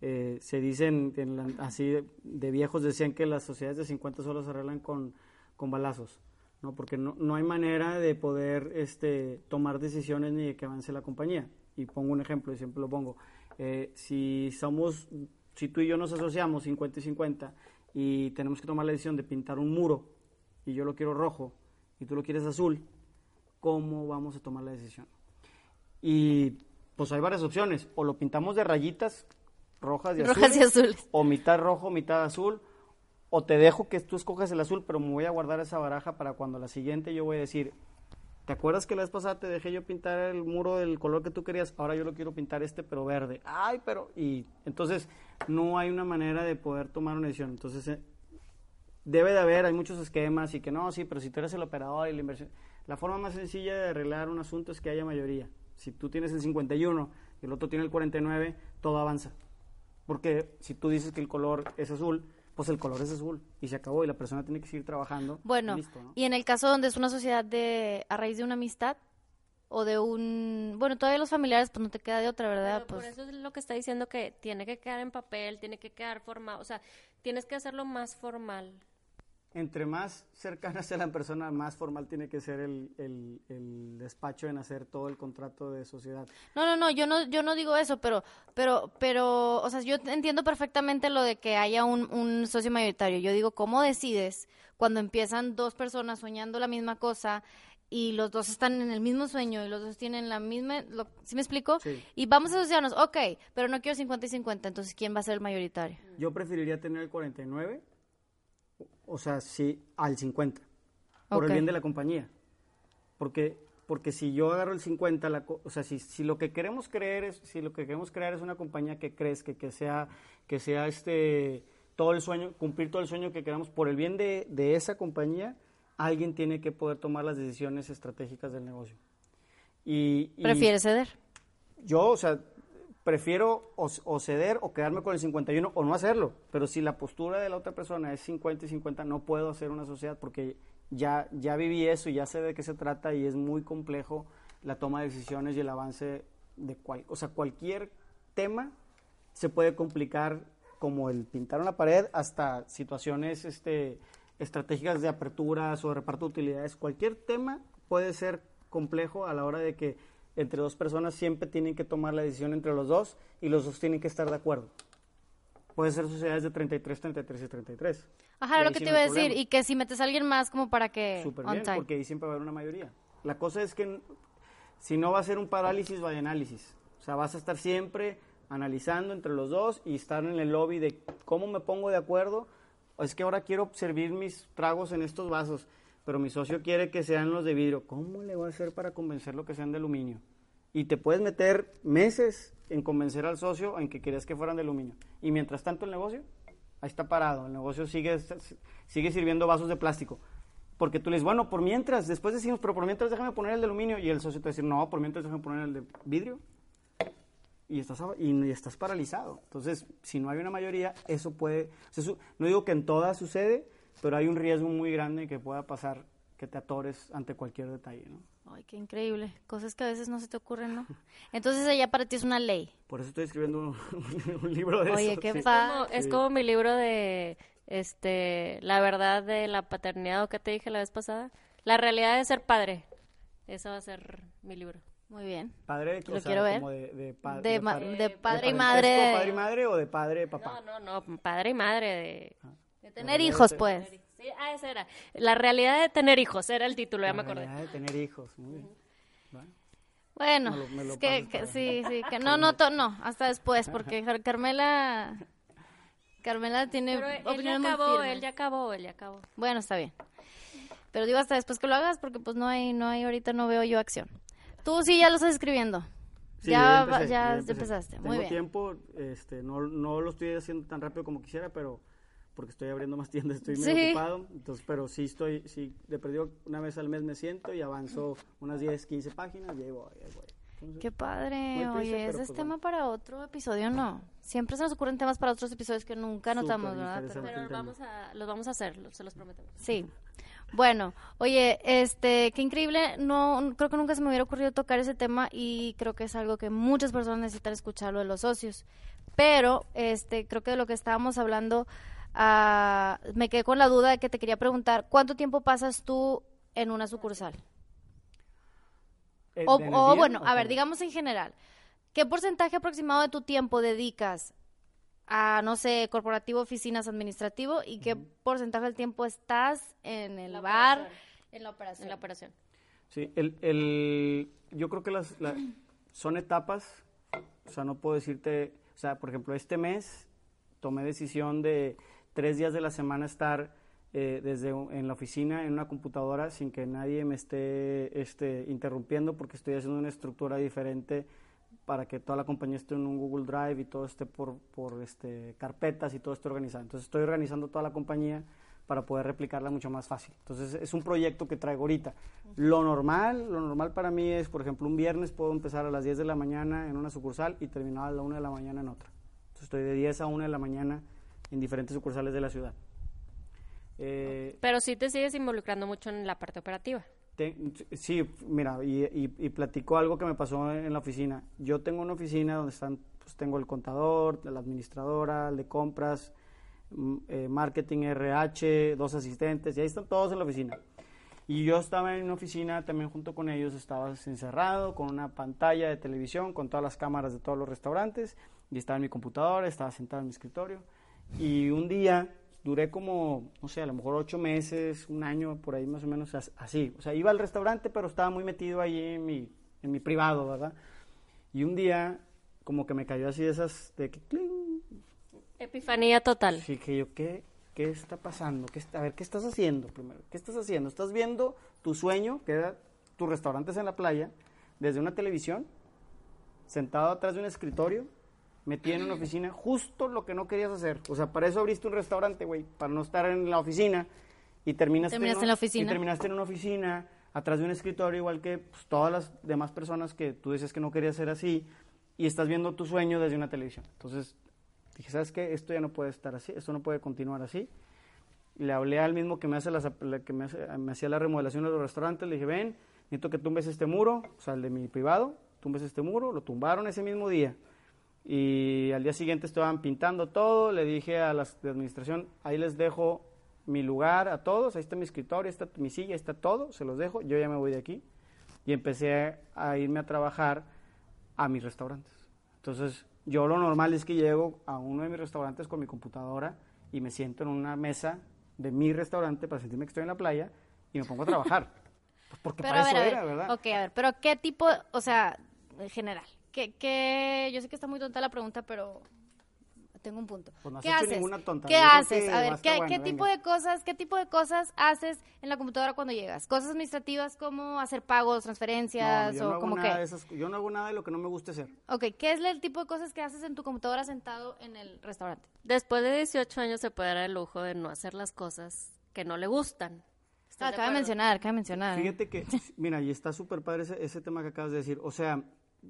Eh, se dicen, así de, viejos decían que las sociedades de 50 solo se arreglan con, con balazos, ¿no? porque no, no, hay manera de poder este, tomar decisiones ni de que avance la compañía. Y pongo un ejemplo, y siempre lo pongo. Eh, si somos, si tú y yo nos asociamos 50 y 50 y tenemos que tomar la decisión de pintar un muro y yo lo quiero rojo y tú lo quieres azul, ¿cómo vamos a tomar la decisión? Y pues hay varias opciones. O lo pintamos de rayitas rojas y rojas Y azules. O mitad rojo, mitad azul. O te dejo que tú escojas el azul, pero me voy a guardar esa baraja para cuando la siguiente yo voy a decir, ¿te acuerdas que la vez pasada te dejé yo pintar el muro del color que tú querías? Ahora yo lo quiero pintar este, pero verde. Ay, pero... Y entonces no hay una manera de poder tomar una decisión. Entonces eh, debe de haber, hay muchos esquemas y que no, sí, pero si tú eres el operador y la inversión... La forma más sencilla de arreglar un asunto es que haya mayoría. Si tú tienes el 51 y el otro tiene el 49, todo avanza. Porque si tú dices que el color es azul, pues el color es azul y se acabó y la persona tiene que seguir trabajando. Bueno, y, en el caso donde es una sociedad de a raíz de una amistad o de un, bueno, todavía los familiares pues no te queda de otra, ¿verdad? pues por eso es lo que está diciendo que tiene que quedar en papel, tiene que quedar formado, o sea, tienes que hacerlo más formal entre más cercana sea la persona, más formal tiene que ser el, despacho en hacer todo el contrato de sociedad. No, no, no, yo no, yo no digo eso, pero, pero, pero, o sea, yo entiendo perfectamente lo de que haya un, un socio mayoritario. Yo digo, ¿cómo decides cuando empiezan dos personas soñando la misma cosa y los dos están en el mismo sueño y los dos tienen la misma, ¿sí me explico? Y vamos a asociarnos, ok, pero no quiero 50 y 50, entonces ¿quién va a ser el mayoritario? Yo preferiría tener el 49 o sea, sí, al 50, por el bien de la compañía. Porque, porque si yo agarro el 50, la, o sea, si, si lo que queremos creer es, si lo que queremos crear es una compañía que crezca, que sea, que sea este, todo el sueño, cumplir todo el sueño que queramos por el bien de, de esa compañía, alguien tiene que poder tomar las decisiones estratégicas del negocio. Y, y ¿Prefiere ceder? Yo, o sea, prefiero o, ceder o quedarme con el 51 o no hacerlo. Pero si la postura de la otra persona es 50 y 50, no puedo hacer una sociedad porque ya, ya viví eso ya sé de qué se trata y es muy complejo la toma de decisiones y el avance de cual, o sea, cualquier tema se puede complicar como el pintar una pared hasta situaciones este, estratégicas de aperturas o reparto de utilidades. Cualquier tema puede ser complejo a la hora de que entre dos personas siempre tienen que tomar la decisión entre los dos y los dos tienen que estar de acuerdo. Puede ser sociedades de 33, 33 y 33. Ajá, lo que te iba a decir. problema. Y que si metes a alguien más como para que... Súper bien, time. porque ahí siempre va a haber una mayoría. La cosa es que si no va a ser un parálisis, va de análisis. O sea, vas a estar siempre analizando entre los dos y estar en el lobby de cómo me pongo de acuerdo. Es que ahora quiero servir mis tragos en estos vasos, pero mi socio quiere que sean los de vidrio. ¿Cómo le voy a hacer para convencerlo que sean de aluminio? Y te puedes meter meses en convencer al socio en que querías que fueran de aluminio. Y mientras tanto el negocio, ahí está parado. El negocio sigue, sigue sirviendo vasos de plástico. Porque tú le dices, bueno, por mientras, después decimos, pero por mientras déjame poner el de aluminio. Y el socio te va a decir, no, por mientras déjame poner el de vidrio. Y estás, y, estás paralizado. Entonces, si no hay una mayoría, eso puede... no digo que en todas sucede, pero hay un riesgo muy grande que pueda pasar que te atores ante cualquier detalle, ¿no? Ay, qué increíble. Cosas que a veces no se te ocurren, ¿no? Entonces ella para ti es una ley. Por eso estoy escribiendo un, un libro de Oye, eso. qué sí. Como- es Sí. como mi libro de este la verdad de la paternidad o que te dije la vez pasada. La realidad de ser padre. Eso va a ser mi libro. Muy bien. Padre, Lo o sea, quiero ver. como de, de, pa- De ma- par- de padre y madre. padre y madre o de padre papá? No, no, no, padre y madre de De tener hijos, pues. Sí, ah, esa era. La realidad de tener hijos era el título, ya La me acordé. realidad de tener hijos, muy bien. Bueno, Bueno, Me lo- me lo es que, sí, sí, que no, no, to- no, hasta después, porque Car- Carmela, Carmela tiene Pero él ya opiniones muy acabó, él ya acabó, él ya acabó. Bueno, está bien. Pero digo hasta después que lo hagas, porque pues no hay, no hay, ahorita no veo yo acción. Tú sí ya lo estás escribiendo. Sí, ya, empecé, ya empezaste. Muy Tengo bien. tiempo, este, no, no lo estoy haciendo tan rápido como quisiera, pero porque estoy abriendo más tiendas, estoy Sí. ocupado, entonces, pero sí estoy, sí, de perdido una vez al mes me siento y avanzo unas 10, 15 páginas y ahí voy, ahí voy. Entonces, Qué padre. Muy Oye, ese es pues tema bueno. para otro episodio, ¿no? Siempre se nos ocurren temas para otros episodios que nunca notamos, Súper ¿verdad? Pero- Pero vamos a, los vamos a hacer, lo- se los prometemos. Sí. Bueno, oye, este, qué increíble. No, creo que nunca se me hubiera ocurrido tocar ese tema y creo que es algo que muchas personas necesitan escuchar lo de los socios. Pero, este, creo que de lo que estábamos hablando, ah, me quedé con la duda de que te quería preguntar, ¿cuánto tiempo pasas tú en una sucursal? eh, O, ¿de o, energía bueno, o a ver, digamos en general, ¿qué porcentaje aproximado de tu tiempo dedicas a, no sé, corporativo, oficinas, administrativo y qué porcentaje del tiempo estás en el La bar, operación. en la operación? En la operación. Sí, el, el, yo creo que las, la- son etapas, o sea, no puedo decirte, o sea, por ejemplo, este mes tomé decisión de tres días de la semana estar eh, desde en la oficina, en una computadora, sin que nadie me esté este, interrumpiendo, porque estoy haciendo una estructura diferente para que toda la compañía esté en un Google Drive y todo esté por, por este, carpetas y todo esté organizado. Entonces estoy organizando toda la compañía para poder replicarla mucho más fácil. Entonces es un proyecto que traigo ahorita. Lo normal, lo normal para mí es, por ejemplo, un viernes puedo empezar a las 10 de la mañana en una sucursal y terminar a la 1 de la mañana en otra. Entonces estoy de 10 a 1 de la mañana en diferentes sucursales de la ciudad. Eh, Pero sí te sigues involucrando mucho en la parte operativa. te- sí, mira, y, y, y platico algo que me pasó en la oficina. Yo tengo una oficina donde están, pues tengo el contador, la administradora, el de compras, mm, eh, marketing, RH, dos asistentes, y ahí están todos en la oficina. Y yo estaba en una oficina también junto con ellos, estaba encerrado con una pantalla de televisión, con todas las cámaras de todos los restaurantes, y estaba en mi computadora, estaba sentado en mi escritorio. Y un día duré como, no sé, a lo mejor ocho meses, un año, por ahí más o menos as- así. O sea, iba al restaurante, pero estaba muy metido ahí en mi, en mi privado, ¿verdad? Y un día como que me cayó así esas, de que, cling, Epifanía total. Sí, que yo, ¿qué, qué está pasando? ¿Qué a ver, ¿qué estás haciendo primero? ¿Qué estás haciendo? ¿Estás viendo tu sueño, que era tus restaurantes en la playa, desde una televisión, sentado atrás de un escritorio, metido en una oficina, justo lo que no querías hacer? O sea, para eso abriste un restaurante, güey, para no estar en la oficina y terminaste, Terminaste en la oficina. Y terminaste en una oficina, atrás de un escritorio, igual que pues, todas las demás personas que tú dices que no querías ser así, y estás viendo tu sueño desde una televisión. Entonces, dije, ¿sabes qué? Esto ya no puede estar así, esto no puede continuar así. Y le hablé al mismo que me hace las, la- que me, hace- me hacía la remodelación de los restaurantes, le dije, ven, necesito que tumbes este muro, o sea, el de mi privado, tumbes este muro, lo tumbaron ese mismo día. Y al día siguiente estaban pintando todo, le dije a las de administración, ahí les dejo mi lugar a todos, ahí está mi escritorio, ahí está mi silla, ahí está todo, se los dejo, yo ya me voy de aquí. y empecé a irme a trabajar a mis restaurantes. Entonces, yo lo normal es que llego a uno de mis restaurantes con mi computadora y me siento en una mesa de mi restaurante para sentirme que estoy en la playa y me pongo a trabajar. Pues porque Pero para a ver, eso a ver, era, ¿verdad? ok, a ver, pero ¿qué tipo, o sea, en general, qué, qué, yo sé que está muy tonta la pregunta, pero tengo un punto. Pues no has ¿Qué hecho haces? ninguna tonta. ¿Qué haces? A ver, ¿qué, tipo de cosas, qué tipo de cosas haces en la computadora cuando llegas? Cosas administrativas como hacer pagos, No, transferencias yo no o hago como nada qué. esas- yo no hago nada de lo que no me guste hacer. Ok, ¿qué es el tipo de cosas que haces en tu computadora sentado en el restaurante? Después de 18 años se puede dar el lujo de no hacer las cosas que no le gustan. ¿Estás Ah, de acaba de mencionar, acaba de mencionar. Fíjate que, mira, y está súper padre ese, ese tema que acabas de decir. O sea,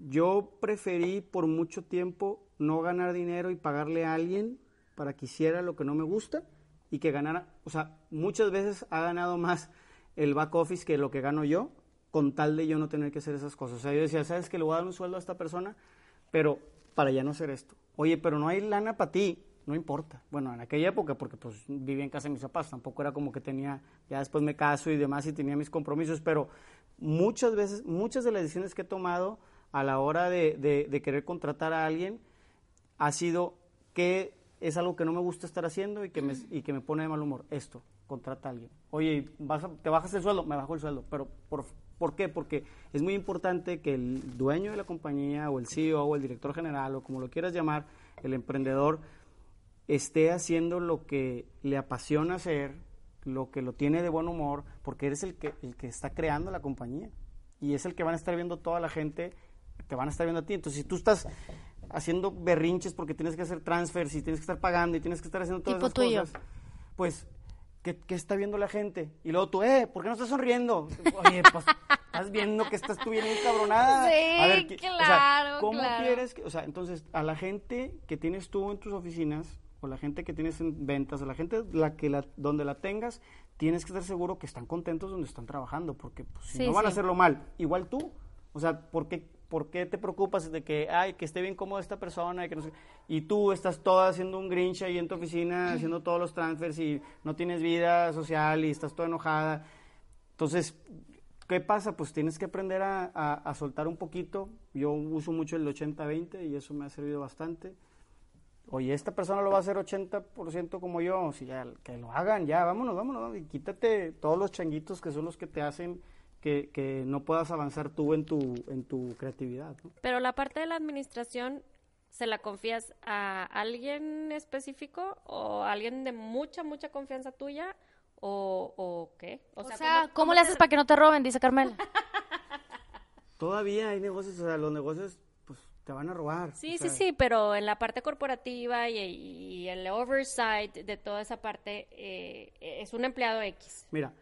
yo preferí por mucho tiempo no ganar dinero y pagarle a alguien para que hiciera lo que no me gusta y que ganara, o sea, muchas veces ha ganado más el back office que lo que gano yo con tal de yo no tener que hacer esas cosas. O sea, yo decía, ¿sabes que le voy a dar un sueldo a esta persona? Pero para ya no hacer esto. Oye, pero no hay lana para ti. No importa. Bueno, en aquella época, porque pues vivía en casa de mis papás, tampoco era como que tenía, ya después me caso y demás y tenía mis compromisos, pero muchas veces, muchas de las decisiones que he tomado a la hora de, querer contratar a alguien ha sido que es algo que no me gusta estar haciendo y que me, y que me pone de mal humor. Esto, contrata a alguien. Oye, ¿te bajas el sueldo? Me bajo el sueldo. Pero ¿por, ¿por qué? Porque es muy importante que el dueño de la compañía o el CEO o el director general o como lo quieras llamar, el emprendedor, esté haciendo lo que le apasiona hacer, lo que lo tiene de buen humor, porque eres el que, el que está creando la compañía. Y es el que van a estar viendo toda la gente, te van a estar viendo a ti. Entonces, si tú estás haciendo berrinches porque tienes que hacer transfers y tienes que estar pagando y tienes que estar haciendo todas Tipo esas tú y yo. cosas, pues, ¿qué, qué está viendo la gente? Y luego tú, eh, ¿por qué no estás sonriendo? Oye, pues, estás viendo que estás tú bien encabronada. Sí, ¿qué- claro, ¿cómo claro. quieres que, o sea, entonces, a la gente que tienes tú en tus oficinas, o la gente que tienes en ventas, o la gente la que la, donde la tengas, tienes que estar seguro que están contentos donde están trabajando, porque pues, si Sí, no van a sí. hacerlo mal, igual tú. O sea, ¿por qué, ¿por qué te preocupas de que, ay, que esté bien cómoda esta persona y que no sé- Y tú estás toda haciendo un grinch ahí en tu oficina, haciendo todos los transfers y no tienes vida social y estás toda enojada. Entonces, ¿qué pasa? Pues tienes que aprender a, a- a soltar un poquito. Yo uso mucho el 80-20 y eso me ha servido bastante. Oye, esta persona lo va a hacer 80% como yo, si ya, que lo hagan, ya, vámonos, vámonos, y quítate todos los changuitos que son los que te hacen que, que no puedas avanzar tú en tu, en tu creatividad. ¿no? Pero la parte de la administración, ¿se la confías a alguien específico o a alguien de mucha, mucha confianza tuya? ¿O, o qué? O, sea, ¿cómo, le haces te- para que no te roben? Dice Carmela. Todavía hay negocios, o sea, los negocios pues te van a robar. Sí, sí, sea, sí, pero en la parte corporativa y, y el oversight de toda esa parte eh, es un empleado X. Mira,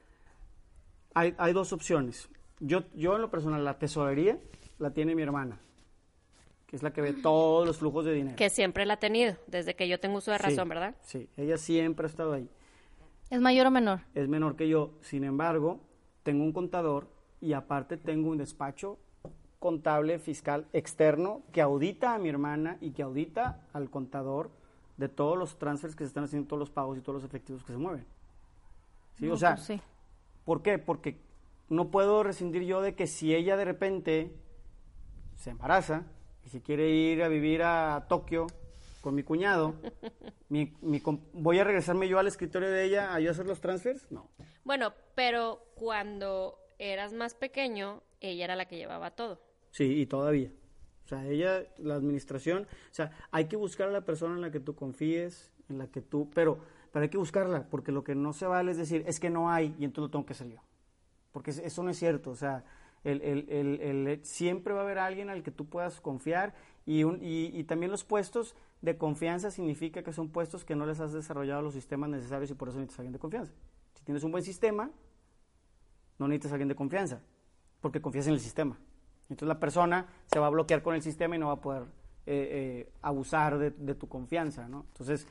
hay, hay dos opciones. Yo, yo en lo personal, la tesorería la tiene mi hermana, que es la que ve todos los flujos de dinero. Que siempre la ha tenido, desde que yo tengo uso de Sí, razón, ¿verdad? Sí, ella siempre ha estado ahí. ¿Es mayor o menor? Es menor que yo, sin embargo, tengo un contador y aparte tengo un despacho contable fiscal externo que audita a mi hermana y que audita al contador de todos los transfers que se están haciendo, todos los pagos y todos los efectivos que se mueven. ¿Sí? No, o sea, pues sí. ¿Por qué? Porque no puedo rescindir yo de que si ella de repente se embaraza y si quiere ir a vivir a Tokio con mi cuñado, mi- ¿voy a regresarme yo al escritorio de ella a yo hacer los transfers? No. Bueno, pero cuando eras más pequeño, ella era la que llevaba todo. Sí, y todavía. O sea, ella, la administración, o sea, hay que buscar a la persona en la que tú confíes, en la que tú, pero, pero hay que buscarla, porque lo que no se vale es decir, es que no hay y entonces lo tengo que hacer. Porque es- eso no es cierto, o sea, el, el- el- el- siempre va a haber alguien al que tú puedas confiar y, un- y, también los puestos de confianza significa que son puestos que no les has desarrollado los sistemas necesarios y por eso necesitas alguien de confianza. Si tienes un buen sistema, no necesitas alguien de confianza, porque confías en el sistema. Entonces la persona se va a bloquear con el sistema y no va a poder eh, eh, abusar de, de tu confianza, ¿no? Entonces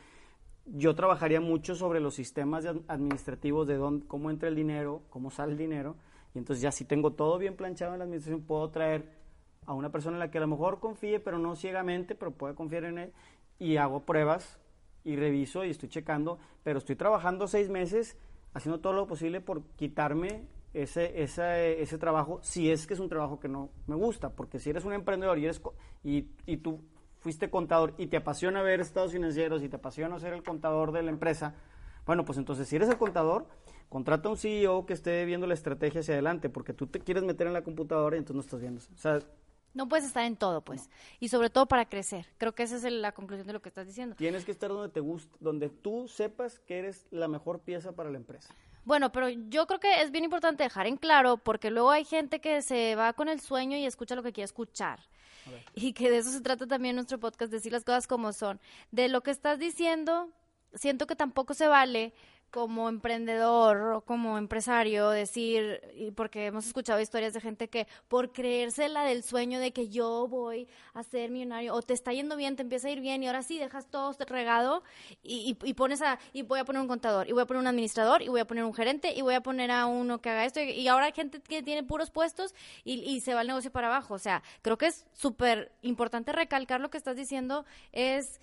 yo trabajaría mucho sobre los sistemas administrativos de dónde, cómo entra el dinero, cómo sale el dinero, y entonces ya si tengo todo bien planchado en la administración, puedo traer a una persona en la que a lo mejor confíe, pero no ciegamente, pero pueda confiar en él, y hago pruebas y reviso y estoy checando, pero estoy trabajando seis meses haciendo todo lo posible por quitarme ese, ese, ese trabajo si es que es un trabajo que no me gusta, porque si eres un emprendedor y, eres, y, y tú fuiste contador y te apasiona ver estados financieros y te apasiona ser el contador de la empresa, bueno, pues entonces si eres el contador, contrata a un CEO que esté viendo la estrategia hacia adelante, porque tú te quieres meter en la computadora y entonces no estás viendo. O sea, no puedes estar en todo, pues. Y sobre todo para crecer. Creo que esa es la conclusión de lo que estás diciendo. Tienes que estar donde te gusta, donde tú sepas que eres la mejor pieza para la empresa. Bueno, pero yo creo que es bien importante dejar en claro, porque luego hay gente que se va con el sueño y escucha lo que quiere escuchar. Y que de eso se trata también nuestro podcast, decir las cosas como son. De lo que estás diciendo, siento que tampoco se vale como emprendedor o como empresario decir, y porque hemos escuchado historias de gente que por creerse la del sueño de que yo voy a ser millonario o te está yendo bien, te empieza a ir bien y ahora sí dejas todo regado y, y, pones a, y voy a poner un contador y voy a poner un administrador y voy a poner un gerente y voy a poner a uno que haga esto y, ahora hay gente que tiene puros puestos y, y se va el negocio para abajo. O sea, creo que es súper importante recalcar lo que estás diciendo es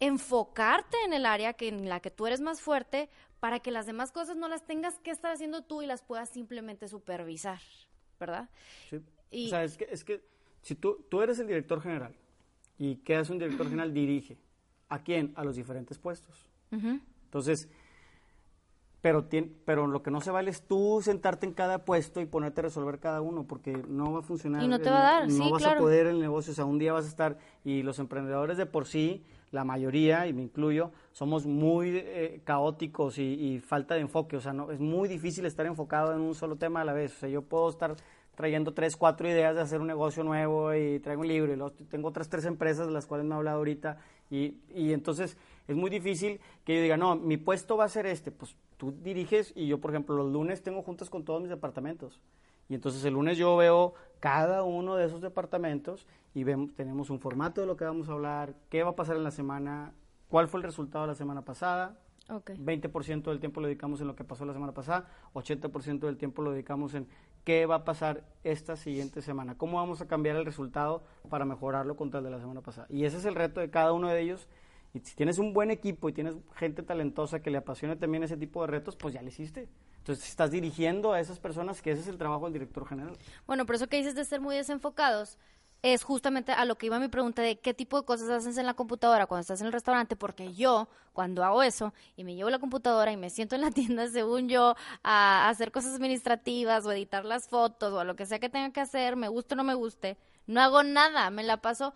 enfocarte en el área que, en la que tú eres más fuerte para que las demás cosas no las tengas que estar haciendo tú y las puedas simplemente supervisar, ¿verdad? Sí. O sea, es que, es que si tú, tú eres el director general y ¿qué hace un director general? Dirige. ¿A quién? A los diferentes puestos. Entonces, pero, pero lo que no se vale es tú sentarte en cada puesto y ponerte a resolver cada uno, porque no va a funcionar. Y no te va a dar, No vas a poder el negocio, o sea, un día vas a estar, y los emprendedores de por sí, la mayoría, y me incluyo, somos muy eh, caóticos y, falta de enfoque, o sea, no, es muy difícil estar enfocado en un solo tema a la vez, o sea, yo puedo estar trayendo tres, cuatro ideas de hacer un negocio nuevo y traigo un libro y tengo otras tres empresas de las cuales me he hablado ahorita y, y entonces es muy difícil que yo diga, no, mi puesto va a ser este, pues tú diriges y yo, por ejemplo, los lunes tengo juntas con todos mis departamentos. Y entonces el lunes yo veo cada uno de esos departamentos y vemos, tenemos un formato de lo que vamos a hablar, qué va a pasar en la semana, cuál fue el resultado de la semana pasada. Okay. 20% del tiempo lo dedicamos en lo que pasó la semana pasada, 80% del tiempo lo dedicamos en qué va a pasar esta siguiente semana, cómo vamos a cambiar el resultado para mejorarlo contra el de la semana pasada. Y ese es el reto de cada uno de ellos y si tienes un buen equipo y tienes gente talentosa que le apasione también ese tipo de retos, pues ya le hiciste. Entonces, estás dirigiendo a esas personas, que ese es el trabajo del director general. Bueno, por eso que dices de ser muy desenfocados, es justamente a lo que iba mi pregunta de qué tipo de cosas haces en la computadora cuando estás en el restaurante, porque yo, cuando hago eso y me llevo la computadora y me siento en la tienda, según yo, a hacer cosas administrativas o editar las fotos o a lo que sea que tenga que hacer, me guste o no me guste, no hago nada, me la paso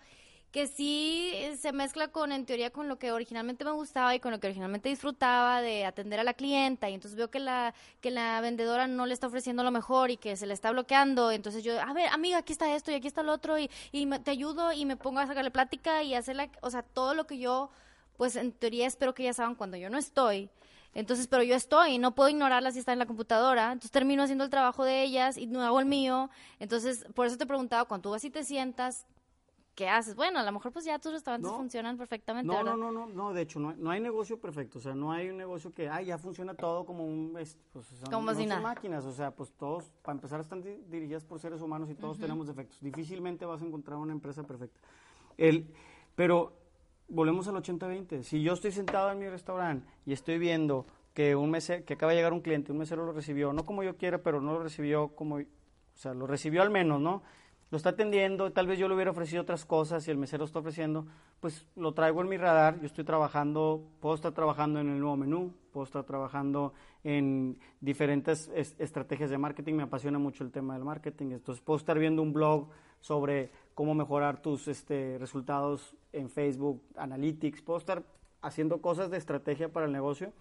que sí se mezcla con, en teoría, con lo que originalmente me gustaba y con lo que originalmente disfrutaba de atender a la clienta. Y entonces veo que la, que la vendedora no le está ofreciendo lo mejor y que se le está bloqueando. Entonces yo, a ver, amiga, aquí está esto y aquí está lo otro y, y te ayudo y me pongo a sacarle plática y hacerla, o sea, todo lo que yo, pues en teoría espero que ya saben cuando yo no estoy. Entonces, pero yo estoy, no puedo ignorarla si está en la computadora. Entonces termino haciendo el trabajo de ellas y no hago el mío. Entonces, por eso te he preguntado, cuando tú vas y te sientas, ¿qué haces? Bueno, a lo mejor pues ya tus restaurantes funcionan perfectamente. No, no, no, no, no, de hecho no hay, no hay, negocio perfecto, o sea, no hay un negocio que, ay, ya funciona todo como un, pues, son, como no si son máquinas, o sea, pues todos, para empezar, están dirigidas por seres humanos y todos tenemos defectos. Difícilmente vas a encontrar una empresa perfecta. El, pero volvemos al 80-20. Si yo estoy sentado en mi restaurante y estoy viendo que un mesero, que acaba de llegar un cliente, un mesero lo recibió, no como yo quiera, pero no lo recibió como, o sea, lo recibió al menos, ¿no? Lo está atendiendo, tal vez yo le hubiera ofrecido otras cosas y el mesero está ofreciendo, pues lo traigo en mi radar, yo estoy trabajando, puedo estar trabajando en el nuevo menú, puedo estar trabajando en diferentes estrategias de marketing, me apasiona mucho el tema del marketing, entonces puedo estar viendo un blog sobre cómo mejorar tus este, resultados en Facebook, Analytics, puedo estar haciendo cosas de estrategia para el negocio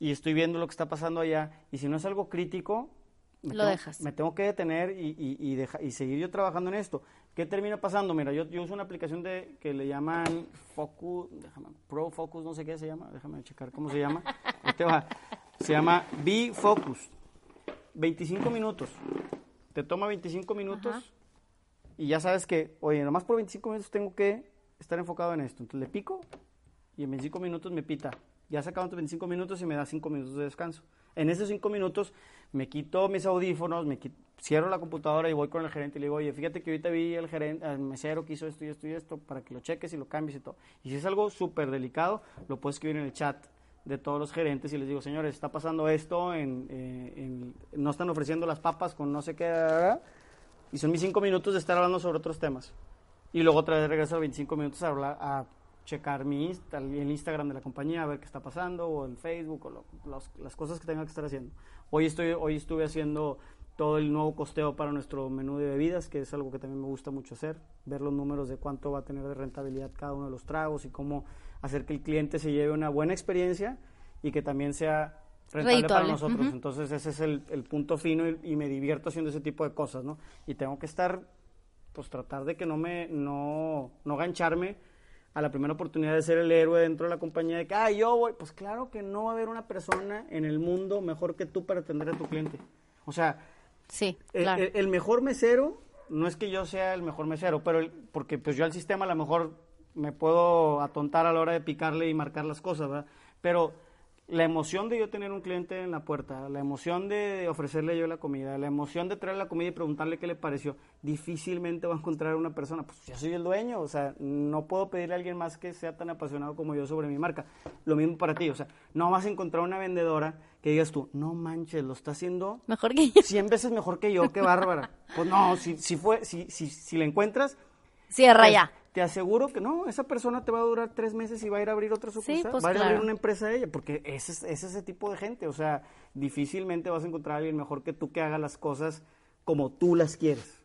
y estoy viendo lo que está pasando allá y si no es algo crítico, me lo tengo, dejas. Me tengo que detener y, y, y, seguir yo trabajando en esto. ¿Qué termina pasando? Mira, yo, yo uso una aplicación de que le llaman Focus, déjame, Pro Focus, no sé qué se llama, déjame checar cómo se llama. Este va. Se llama B Focus. 25 minutos. Te toma 25 minutos y ya sabes que, oye, nomás por 25 minutos tengo que estar enfocado en esto. Entonces le pico y en 25 minutos me pita. Ya se acaban tus 25 minutos y me da 5 minutos de descanso. En esos 5 minutos me quito mis audífonos, me cierro la computadora y voy con el gerente y le digo, oye, fíjate que ahorita vi el gerente, al mesero que hizo esto y esto y esto, para que lo cheques y lo cambies y todo. Y si es algo súper delicado, lo puedes escribir en el chat de todos los gerentes y les digo, señores, está pasando esto, en, eh, no están ofreciendo las papas con no sé qué, y son mis cinco minutos de estar hablando sobre otros temas. Y luego otra vez regreso a 25 minutos a, hablar, a checar mi Insta, el Instagram de la compañía, a ver qué está pasando, o el Facebook, o lo- los- las cosas que tenga que estar haciendo. Hoy, estoy, hoy estuve haciendo todo el nuevo costeo para nuestro menú de bebidas, que es algo que también me gusta mucho hacer, ver los números de cuánto va a tener de rentabilidad cada uno de los tragos y cómo hacer que el cliente se lleve una buena experiencia y que también sea rentable para Redituable, nosotros. ujú. Entonces ese es el, el punto fino y, y me divierto haciendo ese tipo de cosas, ¿no? Y tengo que estar, pues tratar de que no me, no, no gancharme a la primera oportunidad de ser el héroe dentro de la compañía de que, ah, yo voy, pues claro que no va a haber una persona en el mundo mejor que tú para atender a tu cliente. O sea, Sí, el, claro. el- el mejor mesero, no es que yo sea el mejor mesero, pero el- porque pues yo al sistema a lo mejor me puedo atontar a la hora de picarle y marcar las cosas, ¿verdad? Pero la emoción de yo tener un cliente en la puerta, la emoción de ofrecerle yo la comida, la emoción de traer la comida y preguntarle qué le pareció, difícilmente va a encontrar una persona, pues yo soy el dueño, o sea, no puedo pedirle a alguien más que sea tan apasionado como yo sobre mi marca. Lo mismo para ti, o sea, no vas a encontrar una vendedora que digas tú, no manches, lo está haciendo Mejor que yo. 100 veces mejor que yo, qué bárbara. Pues no, si, si, fue, si, si, si la encuentras, Cierra pues, ya. Te aseguro que no, esa persona te va a durar tres meses y va a ir a abrir otra sucursal, pues, va a ir a abrir una empresa ella, porque ese es, es ese tipo de gente, o sea, difícilmente vas a encontrar a alguien mejor que tú que haga las cosas como tú las quieres.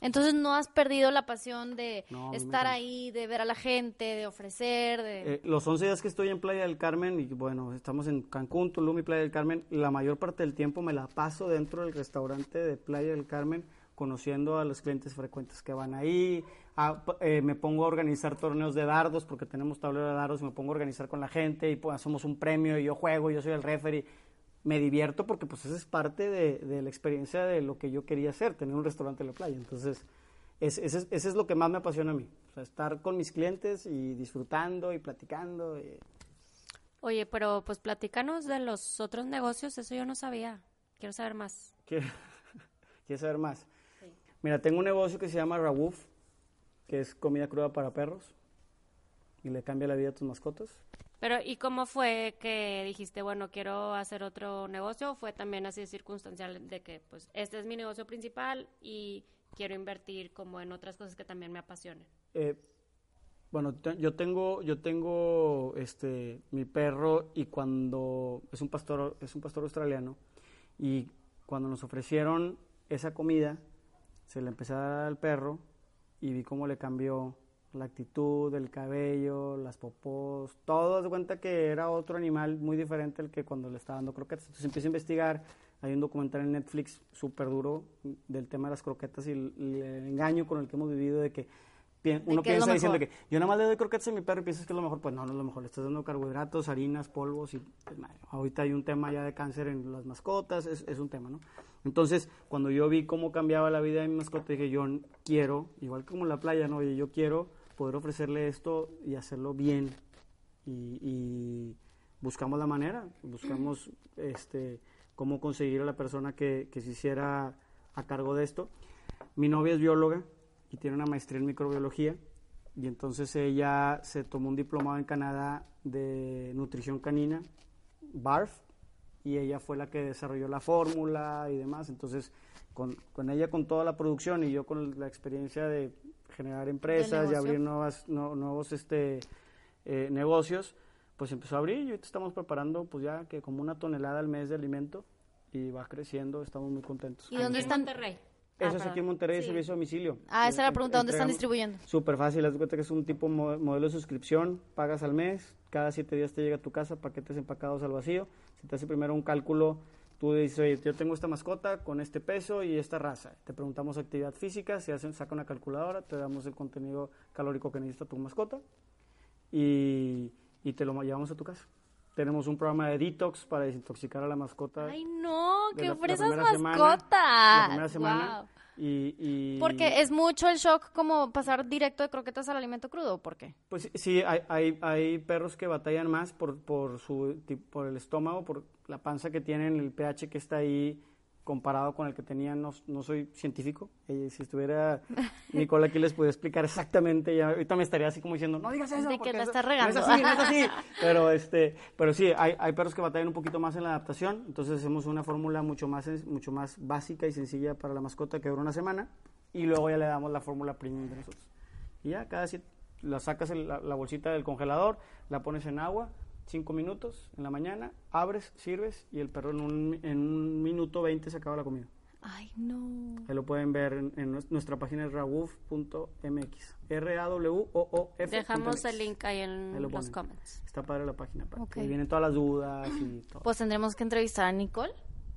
Entonces no has perdido la pasión de No, estar ahí, de ver a la gente, de ofrecer, de... Eh, los 11 días que estoy en Playa del Carmen, y bueno, estamos en Cancún, Tulum y Playa del Carmen, la mayor parte del tiempo me la paso dentro del restaurante de Playa del Carmen, conociendo a los clientes frecuentes que van ahí. A- eh, me pongo a organizar torneos de dardos, porque tenemos tablero de dardos, me pongo a organizar con la gente y pues, hacemos un premio y yo juego, yo soy el referee. Me divierto porque pues esa es parte de, de la experiencia de lo que yo quería hacer, tener un restaurante en la playa. Entonces, es- ese, es- ese es lo que más me apasiona a mí. O sea, estar con mis clientes y disfrutando y platicando. y- Oye, pero pues platícanos de los otros negocios, eso yo no sabía. Quiero saber más. ¿Quieres saber más? Mira, tengo un negocio que se llama Rawuf, que es comida cruda para perros y le cambia la vida a tus mascotas. Pero, ¿y cómo fue que dijiste, bueno, quiero hacer otro negocio? ¿O fue también así circunstancial de que, pues, este es mi negocio principal y quiero invertir como en otras cosas que también me apasionen? Eh, bueno, yo tengo, yo tengo este mi perro y cuando es un pastor, es un pastor australiano y cuando nos ofrecieron esa comida, se le empecé a dar al perro y vi cómo le cambió la actitud, el cabello, las popós, todo, de cuenta que era otro animal muy diferente al que cuando le estaba dando croquetas. Entonces empiezo a investigar, hay un documental en Netflix súper duro del tema de las croquetas y el, el engaño con el que hemos vivido de que uno piensa diciendo que yo nada más le doy croquetas a mi perro y piensas que es lo mejor, pues no, no es lo mejor, le estás dando carbohidratos, harinas, polvos y pues, madre, ahorita hay un tema ya de cáncer en las mascotas, es, es un tema, ¿no? Entonces, cuando yo vi cómo cambiaba la vida de mi mascota, dije, yo quiero, igual como en la playa, ¿no? Oye, yo quiero poder ofrecerle esto y hacerlo bien y, y buscamos la manera, buscamos este cómo conseguir a la persona que, que se hiciera a cargo de esto. Mi novia es bióloga y tiene una maestría en microbiología y entonces ella se tomó un diplomado en Canadá de nutrición canina, BARF, y ella fue la que desarrolló la fórmula y demás. Entonces, con, con ella con toda la producción y yo con la experiencia de generar empresas y abrir nuevas, no- nuevos este, eh, negocios, pues empezó a abrir y ahorita estamos preparando pues ya que como una tonelada al mes de alimento y va creciendo, estamos muy contentos. ¿Y dónde En están? Monterrey. Eso Ah, es aquí en. Monterrey, Sí. servicio a domicilio. Ah, esa era la pregunta, ¿dónde están distribuyendo? Súper fácil, haz de cuenta que es un tipo mo- modelo de suscripción, pagas al mes, cada siete días te llega a tu casa paquetes empacados al vacío, se te hace primero un cálculo, tú dices, oye, yo tengo esta mascota con este peso y esta raza, te preguntamos actividad física, se hace, saca una calculadora, te damos el contenido calórico que necesita tu mascota y, y te lo llevamos a tu casa. Tenemos un programa de detox para desintoxicar a la mascota. Ay, no, qué semana, mascotas. La primera semana. Y, y- Porque es mucho el shock como pasar directo de croquetas al alimento crudo, ¿o ¿por qué? Pues sí, hay, hay, hay perros que batallan más por, por, su, por el estómago, por la panza que tienen, el pH que está ahí comparado con el que tenía, no, no soy científico. Eh, si estuviera Nicole aquí les podría explicar exactamente. Ya, ahorita me estaría así como diciendo, no digas eso. De que porque la eso estás no es regando". así, no es así. Pero, este, pero sí, hay, hay perros que batallan un poquito más en la adaptación. Entonces hacemos una fórmula mucho más, mucho más básica y sencilla para la mascota que dura una semana. Y luego ya le damos la fórmula premium de nosotros. Y ya, cada siete, la sacas el- la, la bolsita del congelador, la pones en agua, cinco minutos en la mañana, abres, sirves y el perro en un, en un minuto 20 se acaba la comida. Ay, no. Ahí lo pueden ver en, en nues- nuestra página es. R-A-W-O-O-F. Dejamos el link ahí en Ahí lo los comments. Está padre la página, para Ok. que ahí vienen todas las dudas y todo. Pues tendremos que entrevistar a Nicole.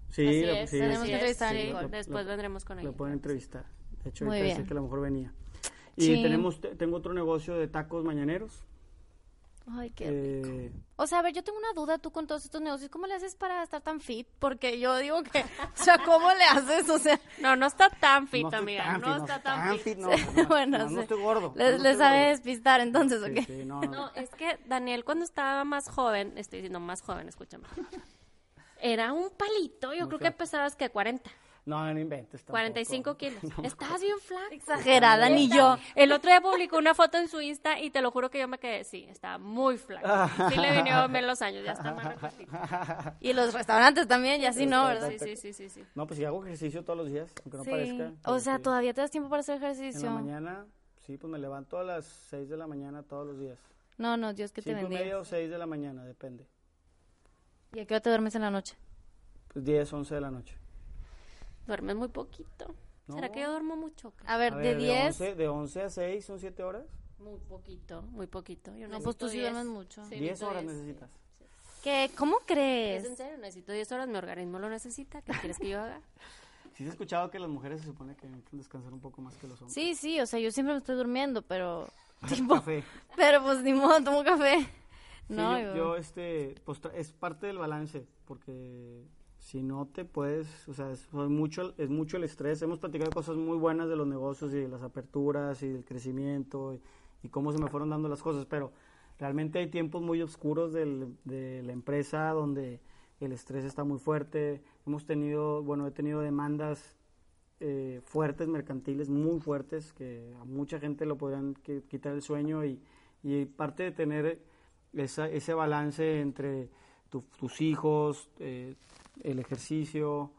sí, Así es, sí, tenemos así que es, entrevistar sí. Después vendremos con ella. Lo pueden entrevistar. De hecho, Muy bien. que a lo mejor venía. Y Sí. tenemos, te- tengo otro negocio de tacos mañaneros. Ay, qué Eh, O sea, a ver, yo tengo una duda tú con todos estos negocios. ¿Cómo le haces para estar tan fit? Porque yo digo que, o sea, ¿cómo le haces? O sea, No, no está tan fit, no amiga. tan no fit, está tan fit. no, no, no, bueno, no, no sí. estoy gordo. Le, no sabe gordo. despistar entonces, ¿o Sí, no, no. No, es que Daniel cuando estaba más joven, estoy diciendo más joven, escúchame. Era un palito, yo creo que pesabas que 40, No, no inventes. tampoco. 45 kilos. Estabas bien flaca. Exagerada, ni yo. El otro día publicó una foto en su Insta y te lo juro que yo me quedé, sí, estaba muy flaca. Sí le vinieron bien los años, ya está más. Y los restaurantes también, y así no, ¿verdad? Sí, sí, sí, sí, sí. No, pues si hago ejercicio todos los días, aunque no Sí. parezca. O pero sea, sí. todavía te das tiempo para hacer En la ejercicio. mañana, sí, pues me levanto a las 6 de la mañana todos los días. No, no, Dios que te 5 y bendiga. media o 6 de la mañana, depende. ¿Y a qué hora te duermes en la noche? Pues 10, 11 de la noche. Duermes muy poquito. ¿Será No. que yo duermo mucho? A ver, A de ver, 10. 11, de 11 a 6 son 7 horas. Muy poquito, muy poquito. Yo No, pues tú sí duermes 10. mucho. Sí, 10 necesito horas 10. necesitas. ¿Qué? ¿Cómo ¿Es crees? en serio? Necesito 10 horas, mi organismo lo necesita. ¿Qué quieres que yo haga? Sí, se ha escuchado que las mujeres se supone que necesitan descansar un poco más que los hombres. Sí, sí, o sea, yo siempre me estoy durmiendo, pero... tipo, Café. pero pues ni modo, tomo café. Sí, No, yo, yo- yo, este, pues es parte del balance, porque si no te puedes, o sea, es, fue mucho, es mucho el estrés. Hemos platicado cosas muy buenas de los negocios y de las aperturas y del crecimiento y, cómo se me fueron dando las cosas, pero realmente hay tiempos muy oscuros del- de la empresa donde el estrés está muy fuerte. Hemos tenido, bueno, he tenido demandas eh, fuertes, mercantiles, muy fuertes, que a mucha gente lo podrían qui- quitar el sueño y, y parte de tener esa, ese balance entre tu- tus hijos, eh, el ejercicio,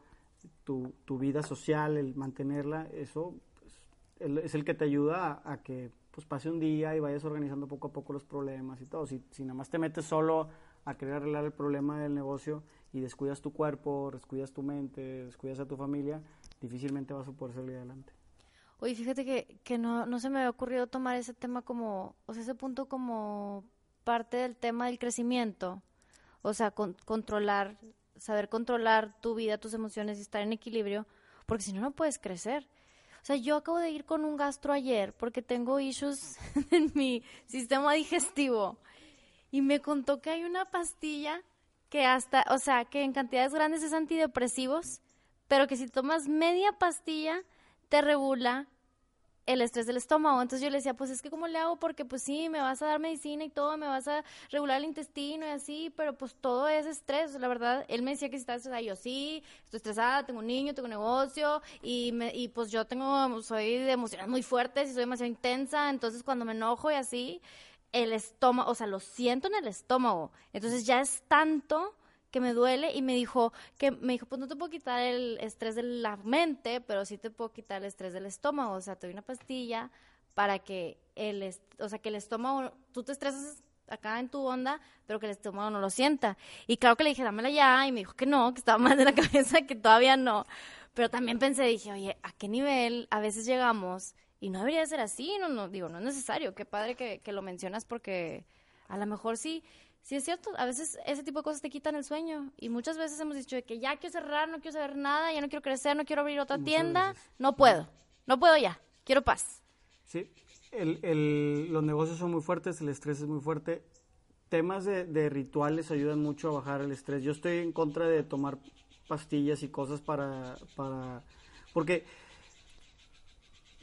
tu, tu vida social, el mantenerla, eso pues, es el que te ayuda a, a que pues pase un día y vayas organizando poco a poco los problemas y todo. Si, si nada más te metes solo a querer arreglar el problema del negocio y descuidas tu cuerpo, descuidas tu mente, descuidas a tu familia, difícilmente vas a poder salir adelante. Oye, fíjate que, que no, no se me había ocurrido tomar ese tema como, o sea, ese punto como parte del tema del crecimiento. O sea, con- controlar, saber controlar tu vida, tus emociones y estar en equilibrio, porque si no, no puedes crecer. O sea, yo acabo de ir con un gastro ayer porque tengo issues en mi sistema digestivo y me contó que hay una pastilla que hasta, o sea, que en cantidades grandes es antidepresivos, pero que si tomas media pastilla te regula el estrés del estómago. Entonces yo le decía, pues es que ¿cómo le hago? Porque pues sí, me vas a dar medicina y todo, me vas a regular el intestino y así, pero pues todo es estrés. La verdad, él me decía que si estaba estresada, yo sí, estoy estresada, tengo un niño, tengo un negocio y, me, y pues yo tengo, soy de emociones muy fuertes y soy demasiado intensa, entonces cuando me enojo y así, el estómago, o sea, lo siento en el estómago. Entonces ya es tanto que me duele y me dijo que me dijo, pues no te puedo quitar el estrés de la mente, pero sí te puedo quitar el estrés del estómago, o sea, te doy una pastilla para que el, o sea, que el estómago, tú te estresas acá en tu onda, pero que el estómago no lo sienta. Y claro que le dije, dámela ya, y me dijo que no, que estaba mal de la cabeza, que todavía no. Pero también pensé, dije, oye, ¿a qué nivel a veces llegamos? Y no debería ser así, no, no, digo, no es necesario. Qué padre que, que lo mencionas porque a lo mejor sí, sí es cierto, a veces ese tipo de cosas te quitan el sueño. Y muchas veces hemos dicho de que ya quiero cerrar, no quiero saber nada, ya no quiero crecer, no quiero abrir otra Muchas tienda, veces. no puedo, no puedo ya, quiero paz. Sí, el, el- los negocios son muy fuertes, el estrés es muy fuerte. Temas de, de rituales ayudan mucho a bajar el estrés. Yo estoy en contra de tomar pastillas y cosas para, para porque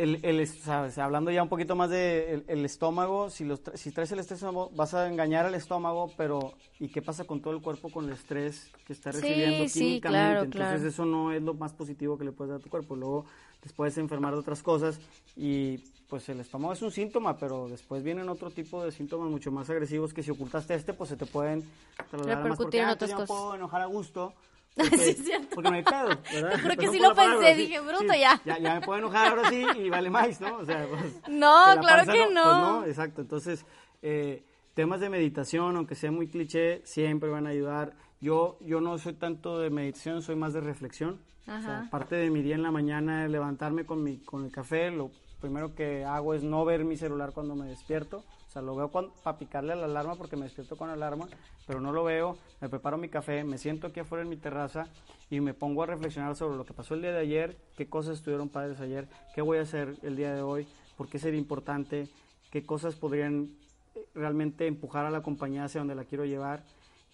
el, el, sabes, hablando ya un poquito más de el, el estómago, si, los, tra- si traes el estrés, vas a engañar al estómago, pero ¿y qué pasa con todo el cuerpo con el estrés que está recibiendo sí, claro, Entonces claro. eso no es lo más positivo que le puedes dar a tu cuerpo. Luego te puedes enfermar de otras cosas y pues el estómago es un síntoma, pero después vienen otro tipo de síntomas mucho más agresivos que si ocultaste este, pues se te pueden trasladar más, porque, en "Ah, otras cosas". puedo enojar a gusto. Porque, Sí, es cierto. porque no hay pedo, ¿verdad? Juro que sí lo palabra, pensé, sí, dije, bruto, sí, ya. ya. Ya me puedo enojar ahora sí y vale más, ¿no? O sea, pues, No, claro panza que pues no. exacto. Entonces, eh, temas de meditación, aunque sea muy cliché, siempre van a ayudar. Yo, yo no soy tanto de meditación, soy más de reflexión. O sea, Ajá. parte de mi día en la mañana es levantarme con, mi, con el café. Lo primero que hago es no ver mi celular cuando me despierto. O sea, lo veo para picarle a la alarma porque me despierto con alarma, pero no lo veo. Me preparo mi café, me siento aquí afuera en mi terraza y me pongo a reflexionar sobre lo que pasó el día de ayer, qué cosas estuvieron padres ayer, qué voy a hacer el día de hoy, por qué sería importante, qué cosas podrían eh, realmente empujar a la compañía hacia donde la quiero llevar.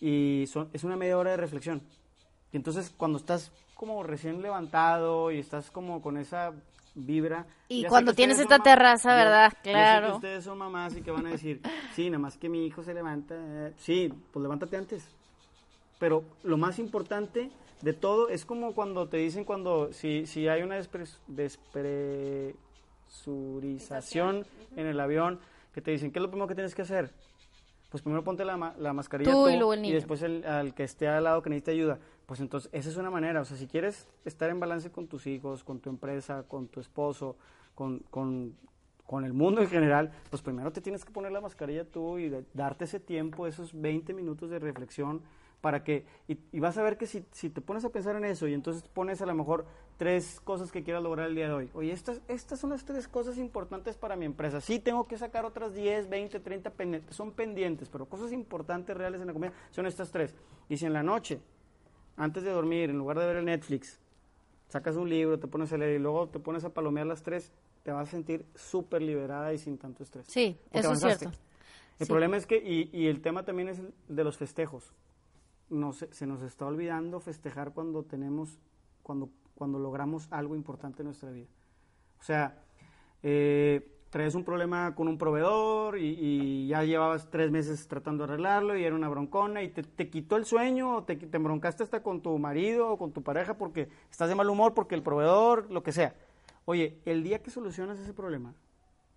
Y es una media hora de reflexión. Y entonces cuando estás como recién levantado y estás como con esa vibra. Y ya cuando tienes esta terraza, ya- ¿verdad? ya sé que Claro. ustedes son mamás y que van a decir, sí, nada más que mi hijo se levanta. eh, Sí, pues levántate antes. Pero lo más importante de todo es como cuando te dicen cuando si, si hay una despres- despresurización en el avión, que te dicen, ¿qué es lo primero que tienes que hacer? Pues primero ponte la, la mascarilla Tú tú, y luego el niño. después el, al que esté al lado que necesite ayuda. Pues entonces, esa es una manera. O sea, si quieres estar en balance con tus hijos, con tu empresa, con tu esposo, con, con, con el mundo en general, pues primero te tienes que poner la mascarilla tú y darte ese tiempo, esos 20 minutos de reflexión para que, y, y vas a ver que si, si te pones a pensar en eso y entonces pones a lo mejor tres cosas que quieras lograr el día de hoy, oye, estas, estas son las tres cosas importantes para mi empresa, sí tengo que sacar otras 10, 20, 30 pendientes, son pendientes, pero cosas importantes reales en la comida son estas tres. Y si en la noche, antes de dormir, en lugar de ver el Netflix, sacas un libro, te pones a leer y luego te pones a palomear las tres, te vas a sentir súper liberada y sin tanto estrés. Sí, Porque eso es avanzaste. cierto. El Sí. problema es que, y, y el tema también es de los festejos. No se, se nos está olvidando festejar cuando tenemos, cuando, cuando logramos algo importante en nuestra vida. O sea, eh, traes un problema con un proveedor y, y ya llevabas tres meses tratando de arreglarlo y era una broncona y te, te quitó el sueño o te, te embroncaste hasta con tu marido o con tu pareja porque estás de mal humor porque el proveedor, lo que sea. Oye, el día que solucionas ese problema,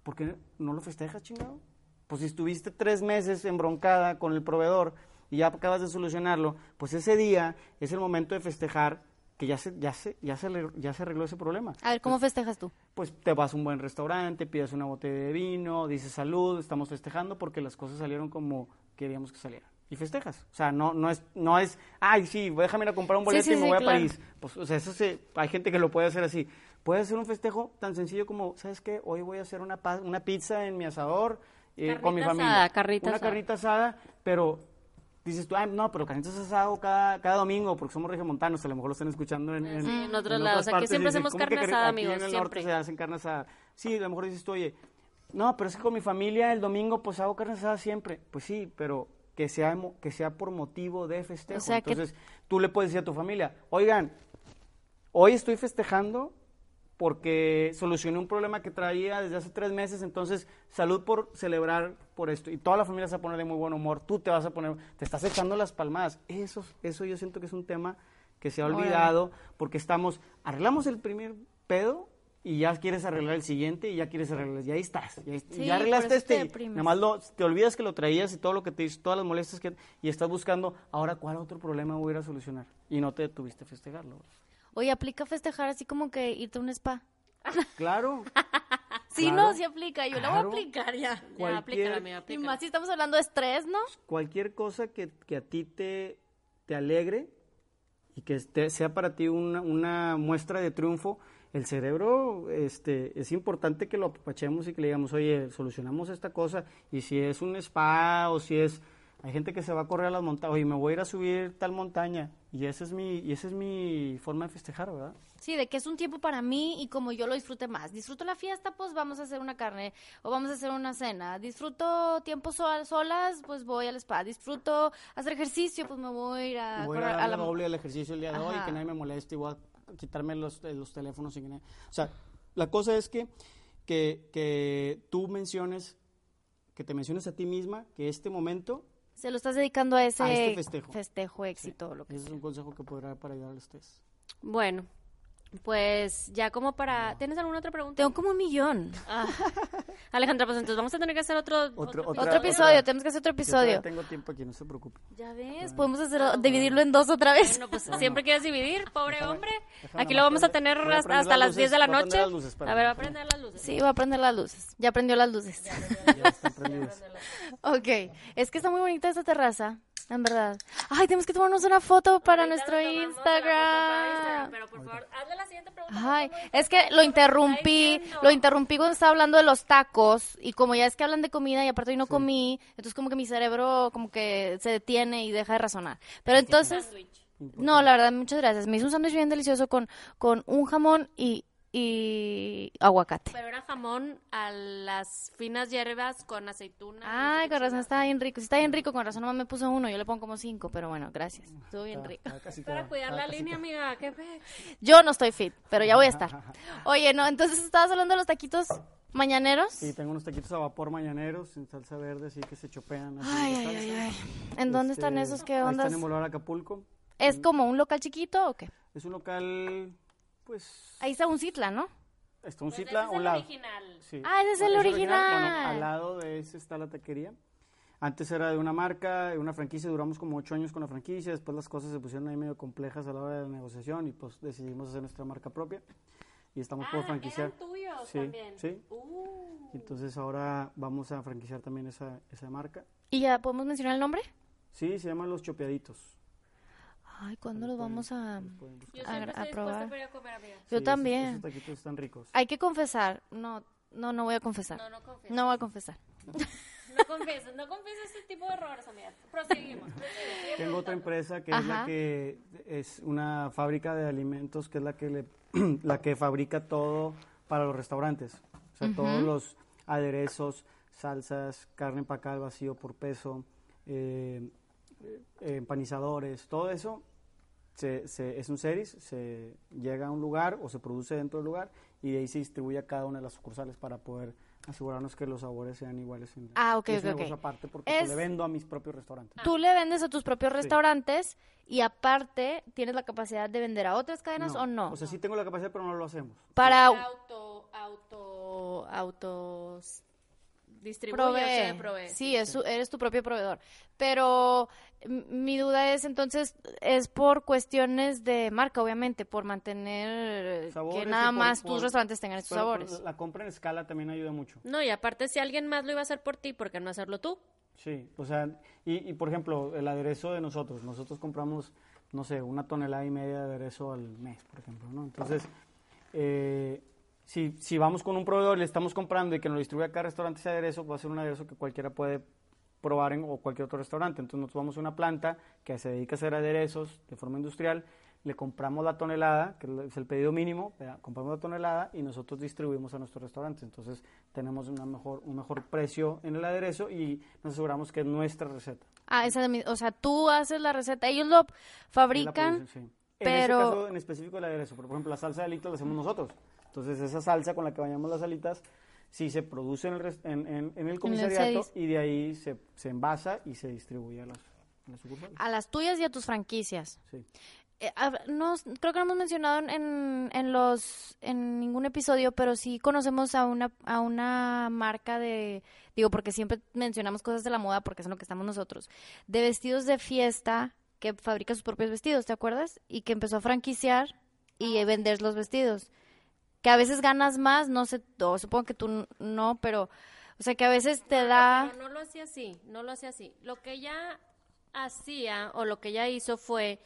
¿por qué no lo festejas, chingado? Pues si estuviste tres meses embroncada con el proveedor y ya acabas de solucionarlo, pues ese día es el momento de festejar que ya se, ya se, ya se, ya se arregló ese problema. A ver, ¿cómo festejas tú? Pues te vas a un buen restaurante, pides una botella de vino, dices salud, estamos festejando porque las cosas salieron como queríamos que salieran. Y festejas. O sea, no, no, es, no es, ay, sí, déjame ir a comprar un boleto sí, y me sí, voy a. París. Pues, o sea, eso se, hay gente que lo puede hacer así. Puede ser un festejo tan sencillo como, ¿sabes qué? Hoy voy a hacer una, una pizza en mi asador eh, con mi familia. asada, carnita una asada. carnita asada, pero dices tú, ay, no, pero carnitas asado cada, cada domingo porque somos regiomontanos, a lo mejor lo están escuchando en, en, Sí, en otros en lados. otras Aquí partes, siempre y dicen, hacemos ¿cómo que carne asada, amigos, en el norte siempre. se hacen carne asada. Sí, a lo mejor dices tú, oye, no, pero es que con mi familia el domingo pues hago carne asada siempre. Pues sí, pero que sea, que sea por motivo de festejo. O sea, que- Entonces, tú le puedes decir a tu familia, oigan, hoy estoy festejando porque solucioné un problema que traía desde hace tres meses, entonces salud por celebrar por esto. Y toda la familia se va a poner de muy buen humor, tú te vas a poner, te estás echando las palmadas. Eso, eso yo siento que es un tema que se ha olvidado porque estamos, arreglamos el primer pedo y ya quieres arreglar el siguiente y ya quieres arreglar, y ahí estás, ya, Sí, ya arreglaste este, y nada más lo- te olvidas que lo traías y todo lo que te hizo, todas las molestias que, y estás buscando, ahora cuál otro problema voy a ir a solucionar, y no te detuviste a festejarlo. Oye, aplica festejar así como que irte a un spa. Claro, Sí, Claro. no, sí aplica. Yo la voy a Claro. aplicar ya. Ya, Cualquier- aplícala, amiga, Y más si estamos hablando de estrés, ¿no? cualquier cosa que, que a ti te, te alegre y que este- sea para ti una, una muestra de triunfo, el cerebro este, es importante que lo apapachemos y que le digamos, oye, solucionamos esta cosa, y si es un spa o si es... Hay gente que se va a correr a las montañas, oye, me voy a ir a subir tal montaña, y esa es mi, y esa es mi forma de festejar, ¿verdad? Sí, de que es un tiempo para mí y como yo lo disfrute más. Disfruto la fiesta, pues vamos a hacer una carne o vamos a hacer una cena. Disfruto tiempo sol- solas, pues voy al spa. Disfruto hacer ejercicio, pues me voy a ir a, voy a correr a a la... doble el ejercicio el día de hoy, Ajá. que nadie me moleste y voy a quitarme los, eh, los teléfonos y que nadie- O sea, la cosa es que que, que tú menciones, que te menciones a ti misma que este momento Se lo estás dedicando a ese A este festejo. festejo, éxito, lo que ese es un consejo que podrá dar para ayudar a ustedes. Bueno, pues ya como para... ¿Tienes alguna otra pregunta? Tengo como un millón. Alejandra, pues entonces vamos a tener que hacer otro... Otro- otro- otra- Otro episodio, tenemos que hacer otro Yo episodio. tengo tiempo aquí, no se preocupe. Ya ves, podemos hacerlo, dividirlo en dos otra vez. Bueno, pues siempre quieres dividir, pobre Déjame- hombre. déjame Aquí lo vamos a tener a hasta, las las 10 de luces, la a noche. las luces, a ver, va a prender las luces. Sí, va a prender las luces. Ya prendió las luces. Ya están prendidas. Ok, es que está muy bonita esta terraza, en verdad. Ay, tenemos que tomarnos una foto para Ahorita nuestro Instagram, Instagram. Pero por favor, hazle la siguiente pregunta. Ay, ¿cómo es que lo interrumpí, lo interrumpí cuando estaba hablando de los tacos y como ya es que hablan de comida y aparte hoy no comí, entonces como que mi cerebro como que se detiene y deja de razonar. Pero entonces, no, la verdad, muchas gracias. Me hizo un sándwich bien delicioso con, con un jamón y, y aguacate. Pero era jamón a las finas hierbas con aceituna. Ay, con razón está bien rico. Si está bien rico, con razón nomás me puso uno. Yo le pongo como cinco, pero bueno, gracias. Estuvo bien rico. Para cuidar la línea, amiga. ¿Qué fe? Yo no estoy fit, pero ya voy a estar. Oye, no, entonces estabas hablando de los taquitos mañaneros. Sí, tengo unos taquitos a vapor mañaneros en salsa verde, así que se chopean. Así Ay, ay, ay, ay. ¿En dónde están Este, esos? ¿Qué ahí ondas? Están en Boulevard Acapulco. ¿Es como un local chiquito o qué? Es un local, pues, Ahí está un Citla, ¿no? está un Pues citla ese a es un el lado. original. Sí. Ah, ese es el original. al lado de ese está la taquería. Antes era de una marca, de una franquicia, duramos como ocho años con la franquicia, después las cosas se pusieron ahí medio complejas a la hora de la negociación y pues decidimos hacer nuestra marca propia y estamos por Ah, franquiciar. eran tuyos Sí, también. sí. Uh. Entonces ahora vamos a franquiciar también esa, esa marca. ¿Y ya podemos mencionar el nombre? Sí, se llaman Los Chopeaditos. Ay, ¿cuándo los vamos a...? Los A- a probar. para comer. Yo Sí, esos- también. Esos taquitos están ricos. Hay que confesar. No, no, no voy a confesar. No, no confieso. No voy a confesar. No confieses, no confieses este tipo de errores, amiga. Proseguimos. proseguimos. Tengo otra empresa que es Ajá. la que es una fábrica de alimentos que es la que le, la que fabrica todo para los restaurantes. O sea, todos los aderezos, salsas, carne empacada al vacío por peso, eh, eh, empanizadores, todo eso se, se- es un series, se llega a un lugar o se produce dentro del lugar y de ahí se distribuye a cada una de las sucursales para poder asegurarnos que los sabores sean iguales. En, Ah, ok, es ok, aparte porque Es- pues, le vendo a mis propios restaurantes. Tú le vendes a tus propios restaurantes y aparte tienes la capacidad de vender a otras cadenas o no. O sea, sí tengo la capacidad, pero no lo hacemos. Para Auto, auto, autos distribuye, o sea, provee. Sí, es su- eres tu propio proveedor. Pero mi duda es entonces, es por cuestiones de marca, obviamente, por mantener eh, Sabores que nada por- más por- tus restaurantes tengan estos sabores. la compra en escala también ayuda mucho. No, y aparte si alguien más lo iba a hacer por ti, ¿por qué no hacerlo tú? Sí, o sea, y, y, por ejemplo, el aderezo de nosotros, nosotros compramos, no sé, una tonelada y media de aderezo al mes, por ejemplo, ¿no? Entonces, eh, si, si vamos con un proveedor y le estamos comprando y que nos lo distribuye a cada restaurante ese aderezo, va a ser un aderezo que cualquiera puede probar en o cualquier otro restaurante. Entonces, nosotros vamos a una planta que se dedica a hacer aderezos de forma industrial, le compramos la tonelada, que es el pedido mínimo, ¿verdad? compramos la tonelada y nosotros distribuimos a nuestros restaurantes. Entonces, tenemos una mejor, un mejor precio en el aderezo y nos aseguramos que es nuestra receta. Ah, esa de mi- o sea, tú haces la receta, ellos lo la fabrican, producen, sí. pero- En caso en específico el aderezo, pero por ejemplo la salsa de alitas la hacemos nosotros. Entonces esa salsa con la que bañamos las alitas sí se produce en el, res- en, en- en el comisariato y de ahí se, se envasa y se distribuye a las, a las sucursales. a las tuyas y a tus franquicias. Sí. Eh, no, creo que no hemos mencionado en, en los en ningún episodio, pero sí conocemos a una a una marca de digo porque siempre mencionamos cosas de la moda porque es en lo que estamos nosotros, de vestidos de fiesta que fabrica sus propios vestidos, ¿te acuerdas? Y que empezó a franquiciar y a vender los vestidos. Que a veces ganas más, no sé, o supongo que tú no, pero o sea, que a veces te da Pero no lo hacía así, no lo hacía así. Lo que ella hacía o lo que ella hizo fue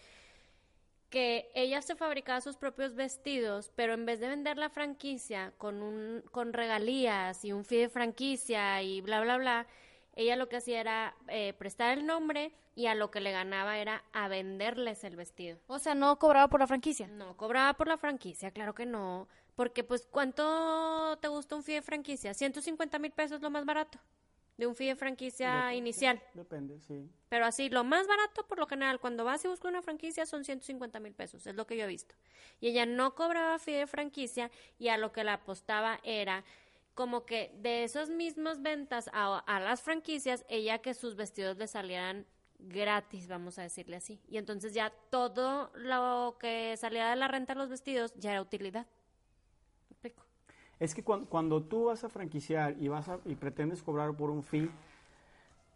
que ella se fabricaba sus propios vestidos, pero en vez de vender la franquicia con un con regalías y un fee de franquicia y bla bla bla, ella lo que hacía era eh, prestar el nombre y a lo que le ganaba era a venderles el vestido. o sea, no cobraba por la franquicia. No cobraba por la franquicia, claro que no, porque pues ¿cuánto te gusta un fee de franquicia? 150 mil pesos lo más barato de un fee de franquicia Dep- inicial. Depende, sí. Pero así, lo más barato, por lo general, cuando vas y buscas una franquicia son 150 mil pesos, es lo que yo he visto. Y ella no cobraba fee de franquicia y a lo que la apostaba era como que de esas mismas ventas a, a las franquicias, ella que sus vestidos le salieran gratis, vamos a decirle así. Y entonces ya todo lo que salía de la renta de los vestidos ya era utilidad. Es que cuando, cuando tú vas a franquiciar y, vas a- y pretendes cobrar por un fee,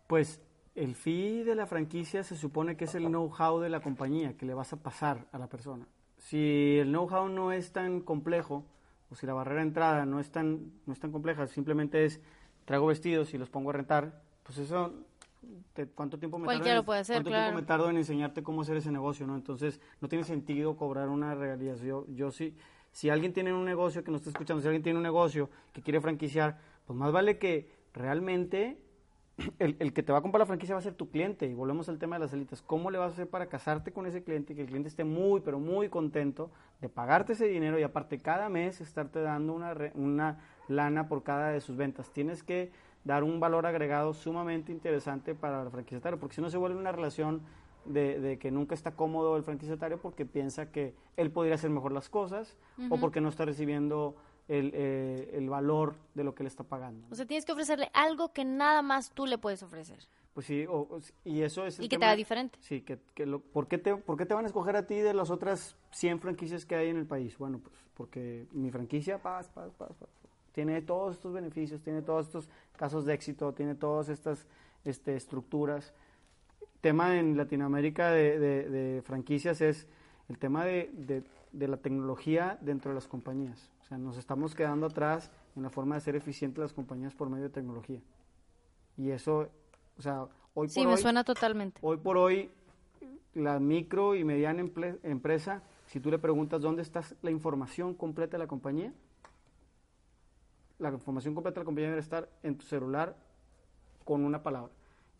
pues el fee de la franquicia se supone que es el know-how de la compañía que le vas a pasar a la persona. Si el know-how no es tan complejo, o si la barrera de entrada no es tan, no es tan compleja, simplemente es traigo vestidos y los pongo a rentar, pues eso, te- ¿cuánto tiempo me tardo Cualquiera en- lo puede hacer, ¿cuánto claro. tiempo me tardo en enseñarte cómo hacer ese negocio, ¿no? Entonces, no tiene sentido cobrar una regalía. Yo, yo sí, si alguien tiene un negocio que nos está escuchando, si alguien tiene un negocio que quiere franquiciar, pues más vale que realmente el, el que te va a comprar la franquicia va a ser tu cliente. Y volvemos al tema de las élites. ¿Cómo le vas a hacer para casarte con ese cliente y que el cliente esté muy, pero muy contento de pagarte ese dinero y aparte cada mes estarte dando una, una lana por cada de sus ventas? Tienes que dar un valor agregado sumamente interesante para el franquiciatario, porque si no se vuelve una relación de, de que nunca está cómodo el franquiciatario porque piensa que él podría hacer mejor las cosas o porque no está recibiendo el, eh, el valor de lo que le está pagando. O sea, tienes que ofrecerle algo que nada más tú le puedes ofrecer. Pues sí, o- o- y eso es... el Y que te haga diferente. Sí, que, que lo- ¿por, qué te, ¿por qué te van a escoger a ti de las otras 100 franquicias que hay en el país? Bueno, pues porque mi franquicia, paz, paz, paz, paz, tiene todos estos beneficios, tiene todos estos casos de éxito, tiene todas estas este, estructuras. Tema en Latinoamérica de, de- de franquicias es el tema de, la tecnología dentro de las compañías. O sea, nos estamos quedando atrás en la forma de ser eficientes las compañías por medio de tecnología. Y eso, o sea, hoy por Sí, me hoy, suena totalmente. hoy por hoy, la micro y mediana empresa, si tú le preguntas dónde está la información completa de la compañía, la información completa de la compañía debe estar en tu celular con una palabra.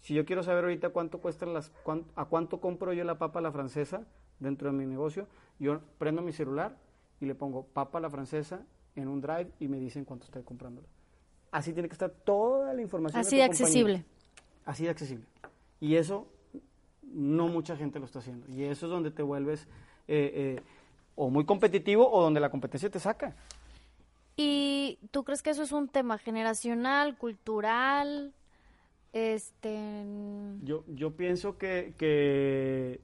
Si yo quiero saber ahorita cuánto cuestan las, cuán- a cuánto compro yo la papa a la francesa dentro de mi negocio, yo prendo mi celular y le pongo papa a la francesa en un drive y me dicen cuánto estoy comprándola. Así tiene que estar toda la información. Así de de tu compañía. accesible. Así de accesible. Y eso no mucha gente lo está haciendo. Y eso es donde te vuelves eh, eh, o muy competitivo o donde la competencia te saca. ¿Y tú crees que eso es un tema generacional, cultural? Este. Yo, yo pienso que, que,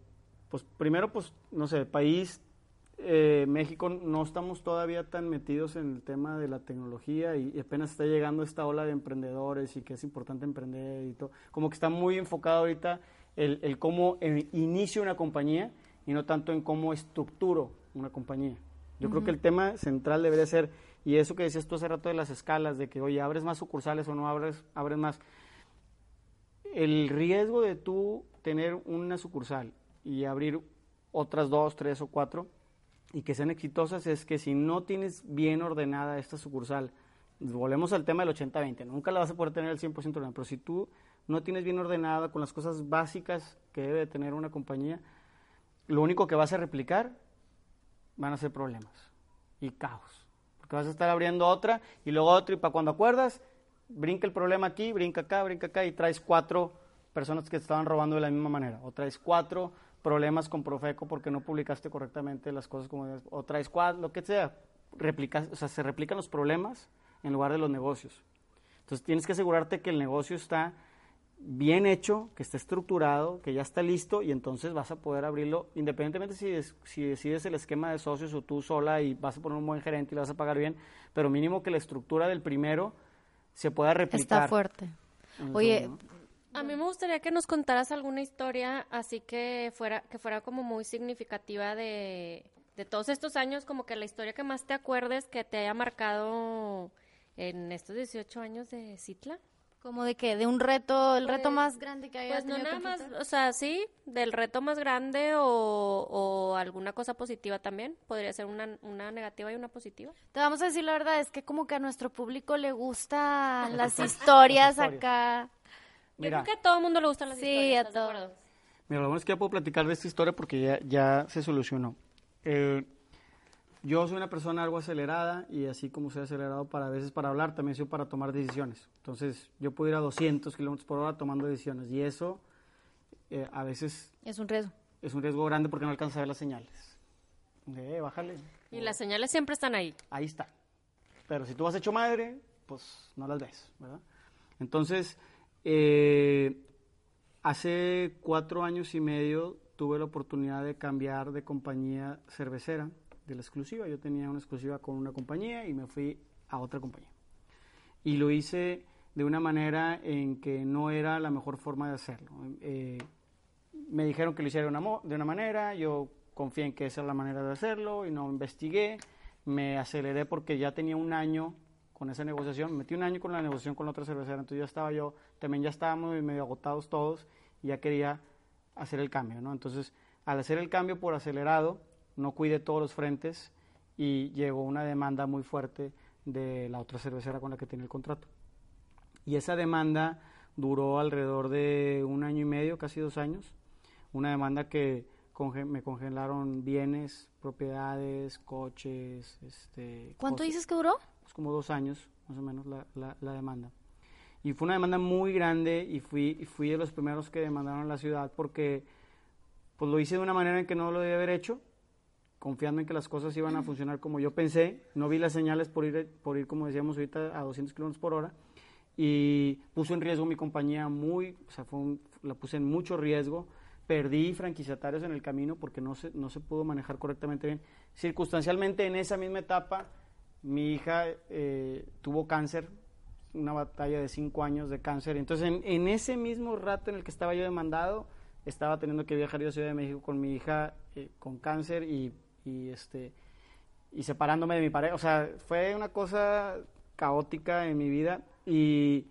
pues primero, pues, no sé, país, eh, México, no estamos todavía tan metidos en el tema de la tecnología y, y apenas está llegando esta ola de emprendedores y que es importante emprender y todo. Como que está muy enfocado ahorita el, el cómo inicio una compañía y no tanto en cómo estructuro una compañía. Yo creo que el tema central debería ser, y eso que decías tú hace rato de las escalas, de que, oye, abres más sucursales o no abres, abres más el riesgo de tú tener una sucursal y abrir otras dos, tres o cuatro y que sean exitosas es que si no tienes bien ordenada esta sucursal, volvemos al tema del 80-20, nunca la vas a poder tener al 100% ordenada, pero si tú no tienes bien ordenada con las cosas básicas que debe de tener una compañía, lo único que vas a replicar van a ser problemas y caos. Porque vas a estar abriendo otra y luego otra y para cuando acuerdas, brinca el problema aquí, brinca acá, brinca acá y traes cuatro personas que estaban robando de la misma manera. O traes cuatro problemas con Profeco porque no publicaste correctamente las cosas como. O traes cuatro, lo que sea. Replicas, o sea, se replican los problemas en lugar de los negocios. Entonces tienes que asegurarte que el negocio está bien hecho, que está estructurado, que ya está listo y entonces vas a poder abrirlo independientemente si, si decides el esquema de socios o tú sola y vas a poner un buen gerente y le vas a pagar bien, pero mínimo que la estructura del primero se pueda replicar. Está fuerte. Oye. A mí me gustaría que nos contaras alguna historia así que fuera, que fuera como muy significativa de, de todos estos años, como que la historia que más te acuerdes que te haya marcado en estos 18 años de Citla. Como de que de un reto, el reto Pues- más grande que haya Pues no tenido nada que más, o sea, sí, del reto más grande o, o alguna cosa positiva también. Podría ser una, una negativa y una positiva. Te vamos a decir la verdad, es que como que a nuestro público le gustan las historias acá. Mira, Yo creo que a todo el mundo le gustan las Sí, historias. a ¿estás de todos. Mira, lo bueno es que ya puedo platicar de esta historia porque ya, ya se solucionó. Eh, yo soy una persona algo acelerada y así como soy acelerado para a veces para hablar, también soy para tomar decisiones. Entonces, yo puedo ir a 200 kilómetros por hora tomando decisiones y eso eh, a veces Es un riesgo. es un riesgo grande porque no alcanza a ver las señales. Eh, bájale. Y las señales siempre están ahí. Ahí está. Pero si tú has hecho madre, pues no las ves, ¿verdad? Entonces, eh, hace cuatro años y medio tuve la oportunidad de cambiar de compañía cervecera, de la exclusiva. Yo tenía una exclusiva con una compañía y me fui a otra compañía. Y lo hice de una manera en que no era la mejor forma de hacerlo. Eh, me dijeron que lo hiciera de una, manera, yo confié en que esa era la manera de hacerlo y no investigué, me aceleré porque ya tenía un año con esa negociación, metí un año con la negociación con la otra cervecera, entonces ya estaba yo, también ya estábamos medio agotados todos y ya quería hacer el cambio, ¿no? Entonces, al hacer el cambio por acelerado, no cuide todos los frentes y llegó una demanda muy fuerte de la otra cervecera con la que tenía el contrato. Y esa demanda duró alrededor de un año y medio, casi dos años. Una demanda que me congelaron bienes, propiedades, coches. Este, ¿Cuánto dices que duró? Es como dos años, más o menos, la, la, demanda. Y fue una demanda muy grande y fui, fui de los primeros que demandaron a la ciudad porque pues lo hice de una manera en que no lo debía haber hecho, confiando en que las cosas iban a funcionar como yo pensé. No vi las señales por ir, por ir como decíamos ahorita, a 200 kilómetros por hora y puso en riesgo mi compañía muy, o sea, fue la puse en mucho riesgo. Perdí franquiciatarios en el camino porque no se, no se pudo manejar correctamente bien. Circunstancialmente, en esa misma etapa, mi hija eh, tuvo cáncer, una batalla de cinco años de cáncer. Entonces, en, en, ese mismo rato en el que estaba yo demandado, estaba teniendo que viajar a Ciudad de México con mi hija eh, con cáncer y, y, este, y separándome de mi pareja. O sea, fue una cosa caótica en mi vida y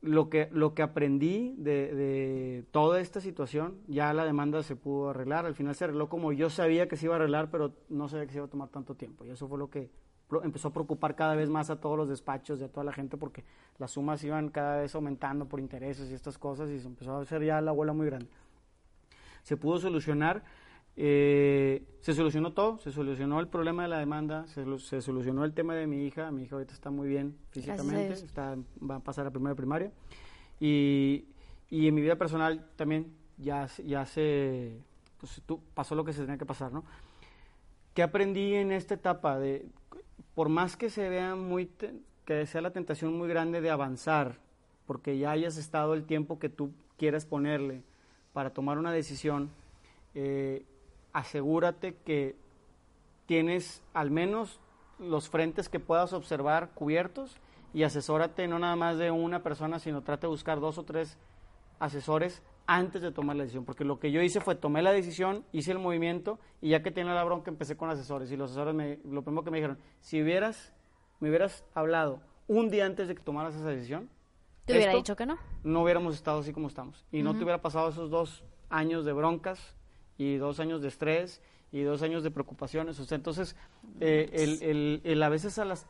lo que, lo que aprendí de, toda esta situación, ya la demanda se pudo arreglar, al final se arregló como yo sabía que se iba a arreglar, pero no sabía que se iba a tomar tanto tiempo. Y eso fue lo que empezó a preocupar cada vez más a todos los despachos y a toda la gente porque las sumas iban cada vez aumentando por intereses y estas cosas y se empezó a hacer ya la bola muy grande. Se pudo solucionar eh, se solucionó todo, se solucionó el problema de la demanda, se, solucionó el tema de mi hija, mi hija ahorita está muy bien físicamente, está, va a pasar a primera primaria y, y, en mi vida personal también ya, ya se pues, tú, pasó lo que se tenía que pasar, ¿no? ¿Qué aprendí en esta etapa? De, por más que se vea muy, que sea la tentación muy grande de avanzar, porque ya hayas estado el tiempo que tú quieras ponerle para tomar una decisión, eh, asegúrate que tienes al menos los frentes que puedas observar cubiertos y asesórate no nada más de una persona, sino trate de buscar dos o tres asesores antes de tomar la decisión, porque lo que yo hice fue tomé la decisión, hice el movimiento y ya que tenía la bronca empecé con asesores. Y los asesores me, lo primero que me dijeron, si hubieras me hubieras hablado un día antes de que tomaras esa decisión, te hubiera dicho que no. No hubiéramos estado así como estamos. Y no te hubiera pasado esos dos años de broncas y dos años de estrés y dos años de preocupaciones. O sea, entonces, eh, el, el, el, a veces a las,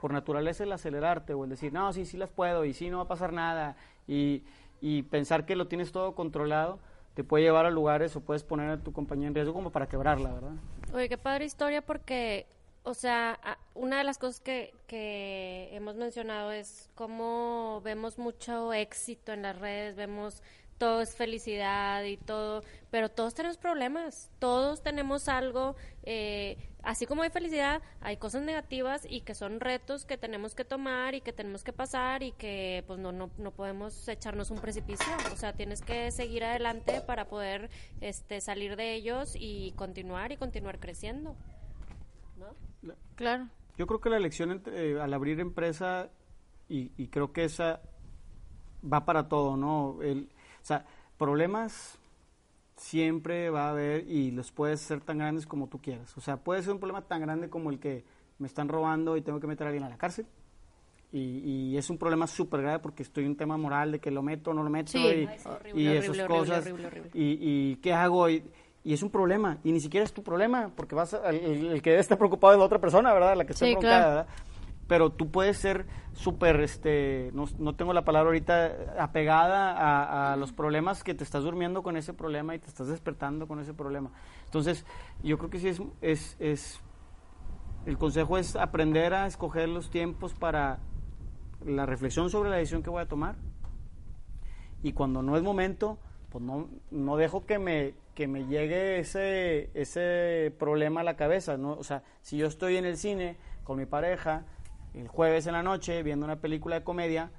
por naturaleza el acelerarte o el decir, no, sí, sí las puedo y sí, no va a pasar nada y, y pensar que lo tienes todo controlado, te puede llevar a lugares o puedes poner a tu compañía en riesgo como para quebrarla, ¿verdad? Oye, qué padre historia porque, o sea, una de las cosas que, que hemos mencionado es cómo vemos mucho éxito en las redes, vemos todo es felicidad y todo, pero todos tenemos problemas, todos tenemos algo, eh, así como hay felicidad, hay cosas negativas y que son retos que tenemos que tomar y que tenemos que pasar y que pues no, no, no podemos echarnos un precipicio, o sea, tienes que seguir adelante para poder este, salir de ellos y continuar y continuar creciendo. ¿no? Claro. Yo creo que la lección eh, al abrir empresa, y, y creo que esa va para todo, ¿no? El, o sea, problemas siempre va a haber y los puedes ser tan grandes como tú quieras. O sea, puede ser un problema tan grande como el que me están robando y tengo que meter a alguien a la cárcel. Y, es un problema súper grave porque estoy en un tema moral de que lo meto o no lo meto y, y esas cosas. y, qué hago. Y, es un problema. Y ni siquiera es tu problema porque vas el, que estar preocupado es la otra persona, ¿verdad? La que está sí, ¿verdad? Pero tú puedes ser súper, este, no, no, tengo la palabra ahorita, apegada a, los problemas que te estás durmiendo con ese problema y te estás despertando con ese problema. Entonces, yo creo que sí es, es, es el consejo es aprender a escoger los tiempos para la reflexión sobre la decisión que voy a tomar y cuando no es momento, pues no, no dejo que me, que me llegue ese, ese problema a la cabeza, ¿no? O sea, si yo estoy en el cine con mi pareja, el jueves en la noche viendo una película de comedia,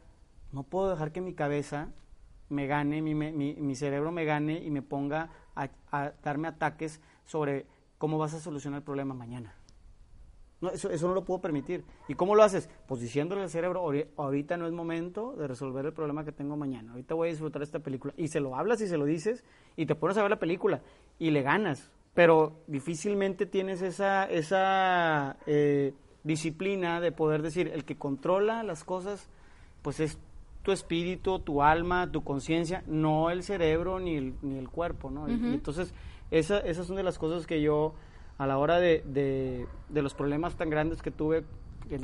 no puedo dejar que mi cabeza me gane, mi, mi, cerebro me gane y me ponga a, a, darme ataques sobre cómo vas a solucionar el problema mañana. No, eso, eso no lo puedo permitir. ¿Y cómo lo haces? Pues diciéndole al cerebro, ahorita no es momento de resolver el problema que tengo mañana. Ahorita voy a disfrutar esta película. Y se lo hablas y se lo dices y te pones a ver la película y le ganas. Pero difícilmente tienes esa, esa eh, disciplina de poder decir, el que controla las cosas, pues es tu espíritu, tu alma, tu conciencia, no el cerebro ni el, ni el cuerpo, ¿no? y, entonces, esa, esas son de las cosas que yo, a la hora de, de, los problemas tan grandes que tuve,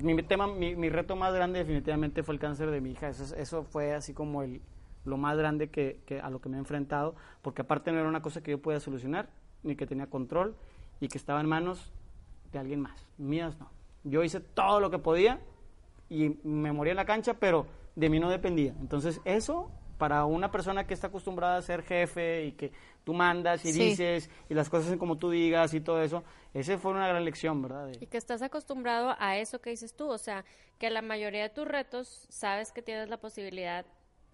mi, tema, mi, mi, reto más grande definitivamente fue el cáncer de mi hija, eso, eso fue así como el, lo más grande que, que, a lo que me he enfrentado, porque aparte no era una cosa que yo podía solucionar, ni que tenía control, y que estaba en manos de alguien más, mías no. Yo hice todo lo que podía y me morí en la cancha, pero de mí no dependía. Entonces, eso para una persona que está acostumbrada a ser jefe y que tú mandas y dices y las cosas como tú digas y todo eso, ese fue una gran lección, ¿verdad? Y que estás acostumbrado a eso que dices tú, o sea, que la mayoría de tus retos sabes que tienes la posibilidad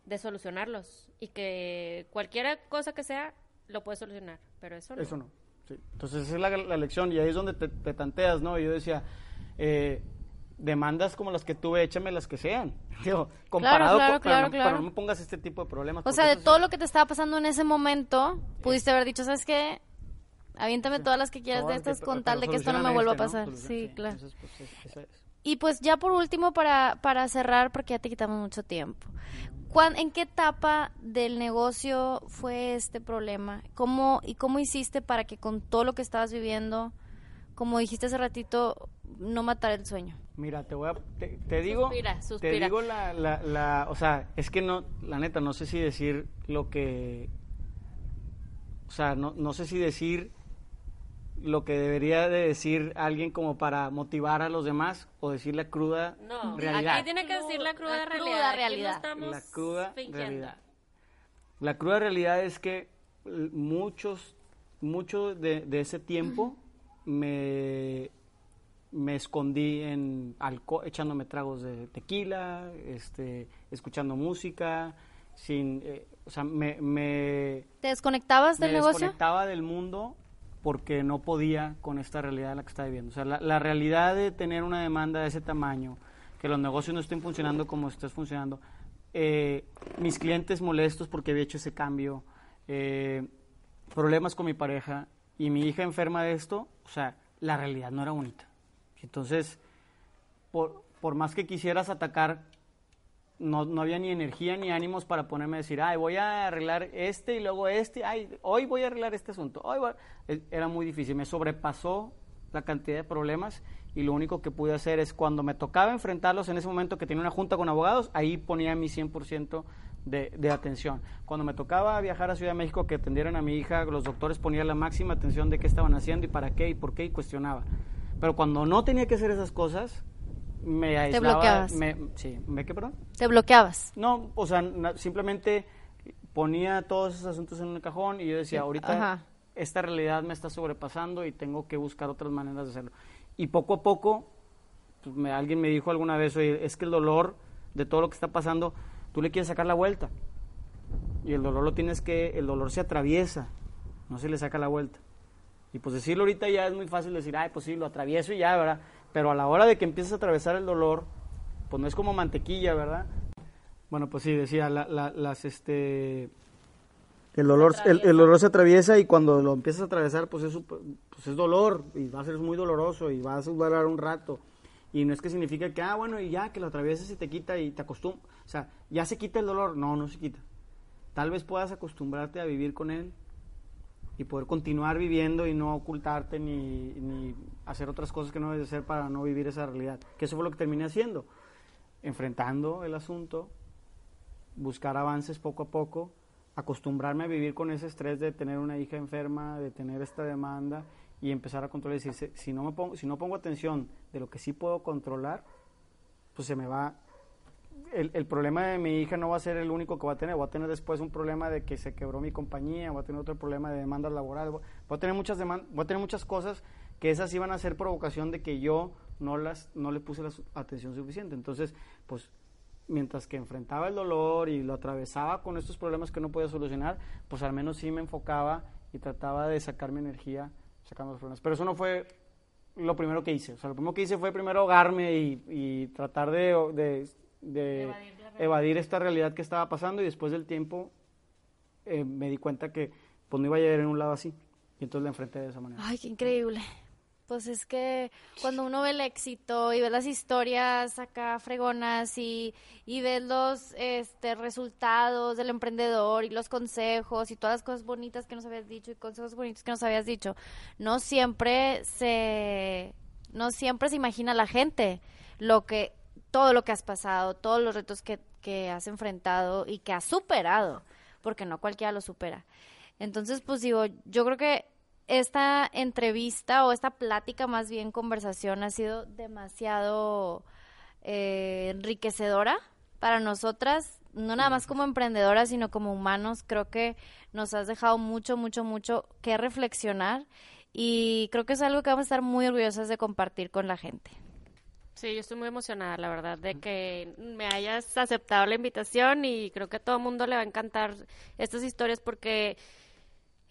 de solucionarlos y que cualquier cosa que sea lo puedes solucionar, pero eso no. Eso no, sí. Entonces esa es la, lección y ahí es donde te, te tanteas, ¿no? Yo decía, eh, demandas como las que tuve, échame las que sean. Digo, comparado claro, claro, con, claro, no me pongas este tipo de problemas. O sea, de todo lo que te estaba pasando en ese momento, pudiste haber dicho, ¿sabes qué? Aviéntame todas las que quieras de estas con tal de que esto no me vuelva a pasar. Sí, claro. Pues, y pues ya por último, para, para cerrar, porque ya te quitamos mucho tiempo. ¿En qué etapa del negocio fue este problema? ¿Cómo, ¿Y cómo hiciste para que con todo lo que estabas viviendo, como dijiste hace ratito, no matar el sueño? Mira, te voy a, te, digo, te digo la, la, la, o sea, es que no, la neta, no sé si decir lo que, o sea, no, no sé si decir lo que debería de decir alguien como para motivar a los demás o decir la cruda no, realidad. Aquí tiene que decir la cruda realidad. realidad. la cruda realidad. La cruda realidad es que muchos, mucho de, de ese tiempo me me escondí en echándome tragos de tequila, este, escuchando música, sin, eh, o sea, me, me ¿Te desconectabas del me negocio? desconectaba del mundo porque no podía con esta realidad en la que estaba viviendo. O sea, la, realidad de tener una demanda de ese tamaño, que los negocios no estén funcionando como estás funcionando, eh, mis clientes molestos porque había hecho ese cambio, eh, problemas con mi pareja y mi hija enferma de esto, o sea, la realidad no era bonita. Entonces, por, por más que quisieras atacar, no, no, había ni energía ni ánimos para ponerme a decir, ay, voy a arreglar este y luego este, ay, hoy voy a arreglar este asunto. Hoy e, Era muy difícil, me sobrepasó la cantidad de problemas y lo único que pude hacer es cuando me tocaba enfrentarlos en ese momento que tenía una junta con abogados, ahí ponía mi 100% de, de atención. Cuando me tocaba viajar a Ciudad de México que atendieran a mi hija, los doctores ponían la máxima atención de qué estaban haciendo y para qué y por qué y cuestionaba. Pero cuando no tenía que hacer esas cosas, me aislaba. ¿Te bloqueabas? Me, sí, ¿me qué, perdón? ¿Te bloqueabas? No, o sea, simplemente ponía todos esos asuntos en un cajón y yo decía, ahorita esta realidad me está sobrepasando y tengo que buscar otras maneras de hacerlo. Y poco a poco, pues, me, alguien me dijo alguna vez, oye, es que el dolor de todo lo que está pasando, tú le quieres sacar la vuelta. Y el dolor lo tienes que, el dolor se atraviesa, no se le saca la vuelta. Y pues decirlo ahorita ya es muy fácil decir, ay, pues sí, lo atravieso y ya, ¿verdad? Pero a la hora de que empiezas a atravesar el dolor, pues no es como mantequilla, ¿verdad? Bueno, pues sí, decía, las, este... El dolor, el, dolor se atraviesa y cuando lo empiezas a atravesar, pues es, pues es dolor y va a ser muy doloroso y va a durar un rato. Y no es que significa que, ah, bueno, y ya, que lo atravieses y te quita y te acostumbras. O sea, ya se quita el dolor. No, no se quita. Tal vez puedas acostumbrarte a vivir con él y poder continuar viviendo y no ocultarte ni, ni, hacer otras cosas que no debes hacer para no vivir esa realidad. Que eso fue lo que terminé haciendo, enfrentando el asunto, buscar avances poco a poco, acostumbrarme a vivir con ese estrés de tener una hija enferma, de tener esta demanda y empezar a controlar y decir, si no, me pongo, si no pongo atención de lo que sí puedo controlar, pues se me va el, problema de mi hija no va a ser el único que va a tener. Voy a tener después un problema de que se quebró mi compañía, voy a tener otro problema de demanda laboral, voy a tener muchas, voy a tener muchas cosas que esas iban a ser provocación de que yo no las no le puse la su- atención suficiente. Entonces, pues mientras que enfrentaba el dolor y lo atravesaba con estos problemas que no podía solucionar, pues al menos sí me enfocaba y trataba de sacar mi energía sacando los problemas. Pero eso no fue lo primero que hice. O sea, lo primero que hice fue primero ahogarme y, y tratar de, de- de evadir, esta realidad que estaba pasando y después del tiempo eh, me di cuenta que pues no iba a llegar en un lado así. Y entonces la enfrenté de esa manera. Ay, qué increíble. Pues es que cuando uno ve el éxito y ve las historias acá fregonas y, y los este, resultados del emprendedor y los consejos y todas las cosas bonitas que nos habías dicho y consejos bonitos que nos habías dicho, no siempre se, no siempre se imagina la gente lo que, todo lo que has pasado, todos los retos que, que has enfrentado y que has superado, porque no cualquiera lo supera. Entonces, pues digo, yo creo que esta entrevista o esta plática, más bien conversación, ha sido demasiado eh, enriquecedora para nosotras, no nada más como emprendedoras, sino como humanos. Creo que nos has dejado mucho, mucho, mucho que reflexionar y creo que es algo que vamos a estar muy orgullosas de compartir con la gente. Sí, yo estoy muy emocionada, la verdad, de que me hayas aceptado la invitación y creo que a todo el mundo le va a encantar estas historias porque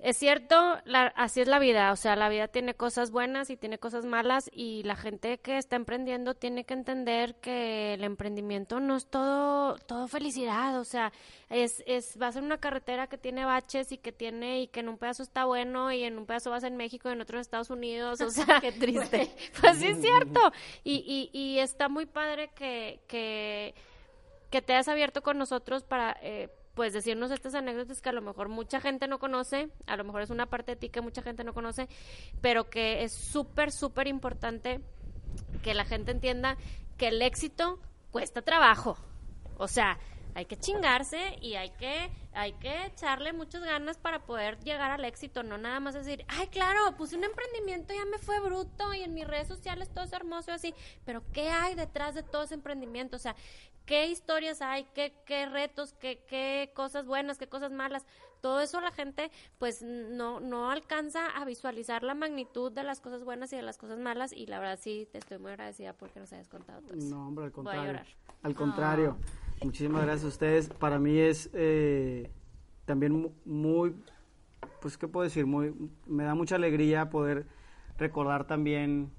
es cierto, la- así es la vida, o sea, la vida tiene cosas buenas y tiene cosas malas y la gente que está emprendiendo tiene que entender que el emprendimiento no es todo todo felicidad, o sea, es es va a ser una carretera que tiene baches y que tiene y que en un pedazo está bueno y en un pedazo vas en México y en otro en Estados Unidos, o sea, Qué triste. pues sí es cierto. Y, y, y está muy padre que, que, que te hayas abierto con nosotros para, eh, pues, decirnos estas anécdotas que a lo mejor mucha gente no conoce, a lo mejor es una parte de ti que mucha gente no conoce, pero que es súper, súper importante que la gente entienda que el éxito cuesta trabajo. O sea, hay que chingarse y hay que, hay que echarle muchas ganas para poder llegar al éxito, no nada más decir, ay, claro, puse un emprendimiento, ya me fue bruto y en mis redes sociales todo es hermoso y así, pero ¿qué hay detrás de todo ese emprendimiento? O sea, ¿qué historias hay? ¿Qué, qué retos? ¿Qué, ¿Qué cosas buenas? ¿Qué cosas malas? Todo eso la gente pues no, no alcanza a visualizar la magnitud de las cosas buenas y de las cosas malas y la verdad sí, te estoy muy agradecida porque nos hayas contado todo eso. No, hombre, al Voy a contrario. llorar. Al contrario. Muchísimas gracias a ustedes. Para mí es eh, también mu- muy, pues, ¿qué puedo decir? Muy, me da mucha alegría poder recordar también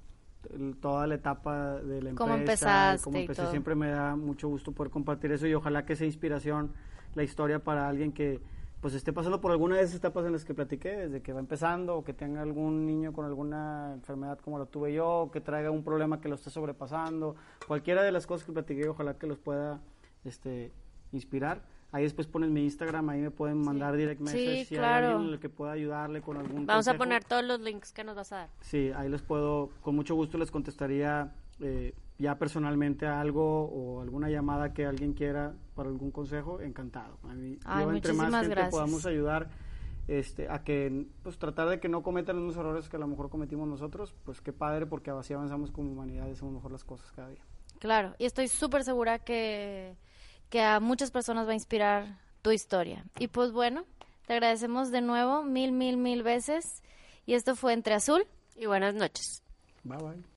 toda la etapa de la empresa. Cómo empezaste cómo y empecé. todo. Siempre me da mucho gusto poder compartir eso y ojalá que sea inspiración la historia para alguien que pues esté pasando por alguna de esas etapas en las que platiqué, desde que va empezando o que tenga algún niño con alguna enfermedad como la tuve yo, o que traiga un problema que lo esté sobrepasando, cualquiera de las cosas que platiqué, ojalá que los pueda este, inspirar. Ahí después ponen mi Instagram, ahí me pueden mandar direct message si claro. hay alguien en el que pueda ayudarle con algún Vamos a poner todos los links que nos vas a dar. Sí, ahí les puedo, con mucho gusto les contestaría eh, ya personalmente a algo o alguna llamada que alguien quiera para algún consejo, encantado. A mí, Ay, yo entre más gente gracias. podamos ayudar este, a que, pues tratar de que no cometan los mismos errores que a lo mejor cometimos nosotros, pues qué padre porque así avanzamos como humanidad y hacemos mejor las cosas cada día. Claro, y estoy súper segura que, que a muchas personas va a inspirar tu historia. Y pues bueno, te agradecemos de nuevo mil, mil, mil veces. Y esto fue Entre Azul. Y buenas noches. Bye bye.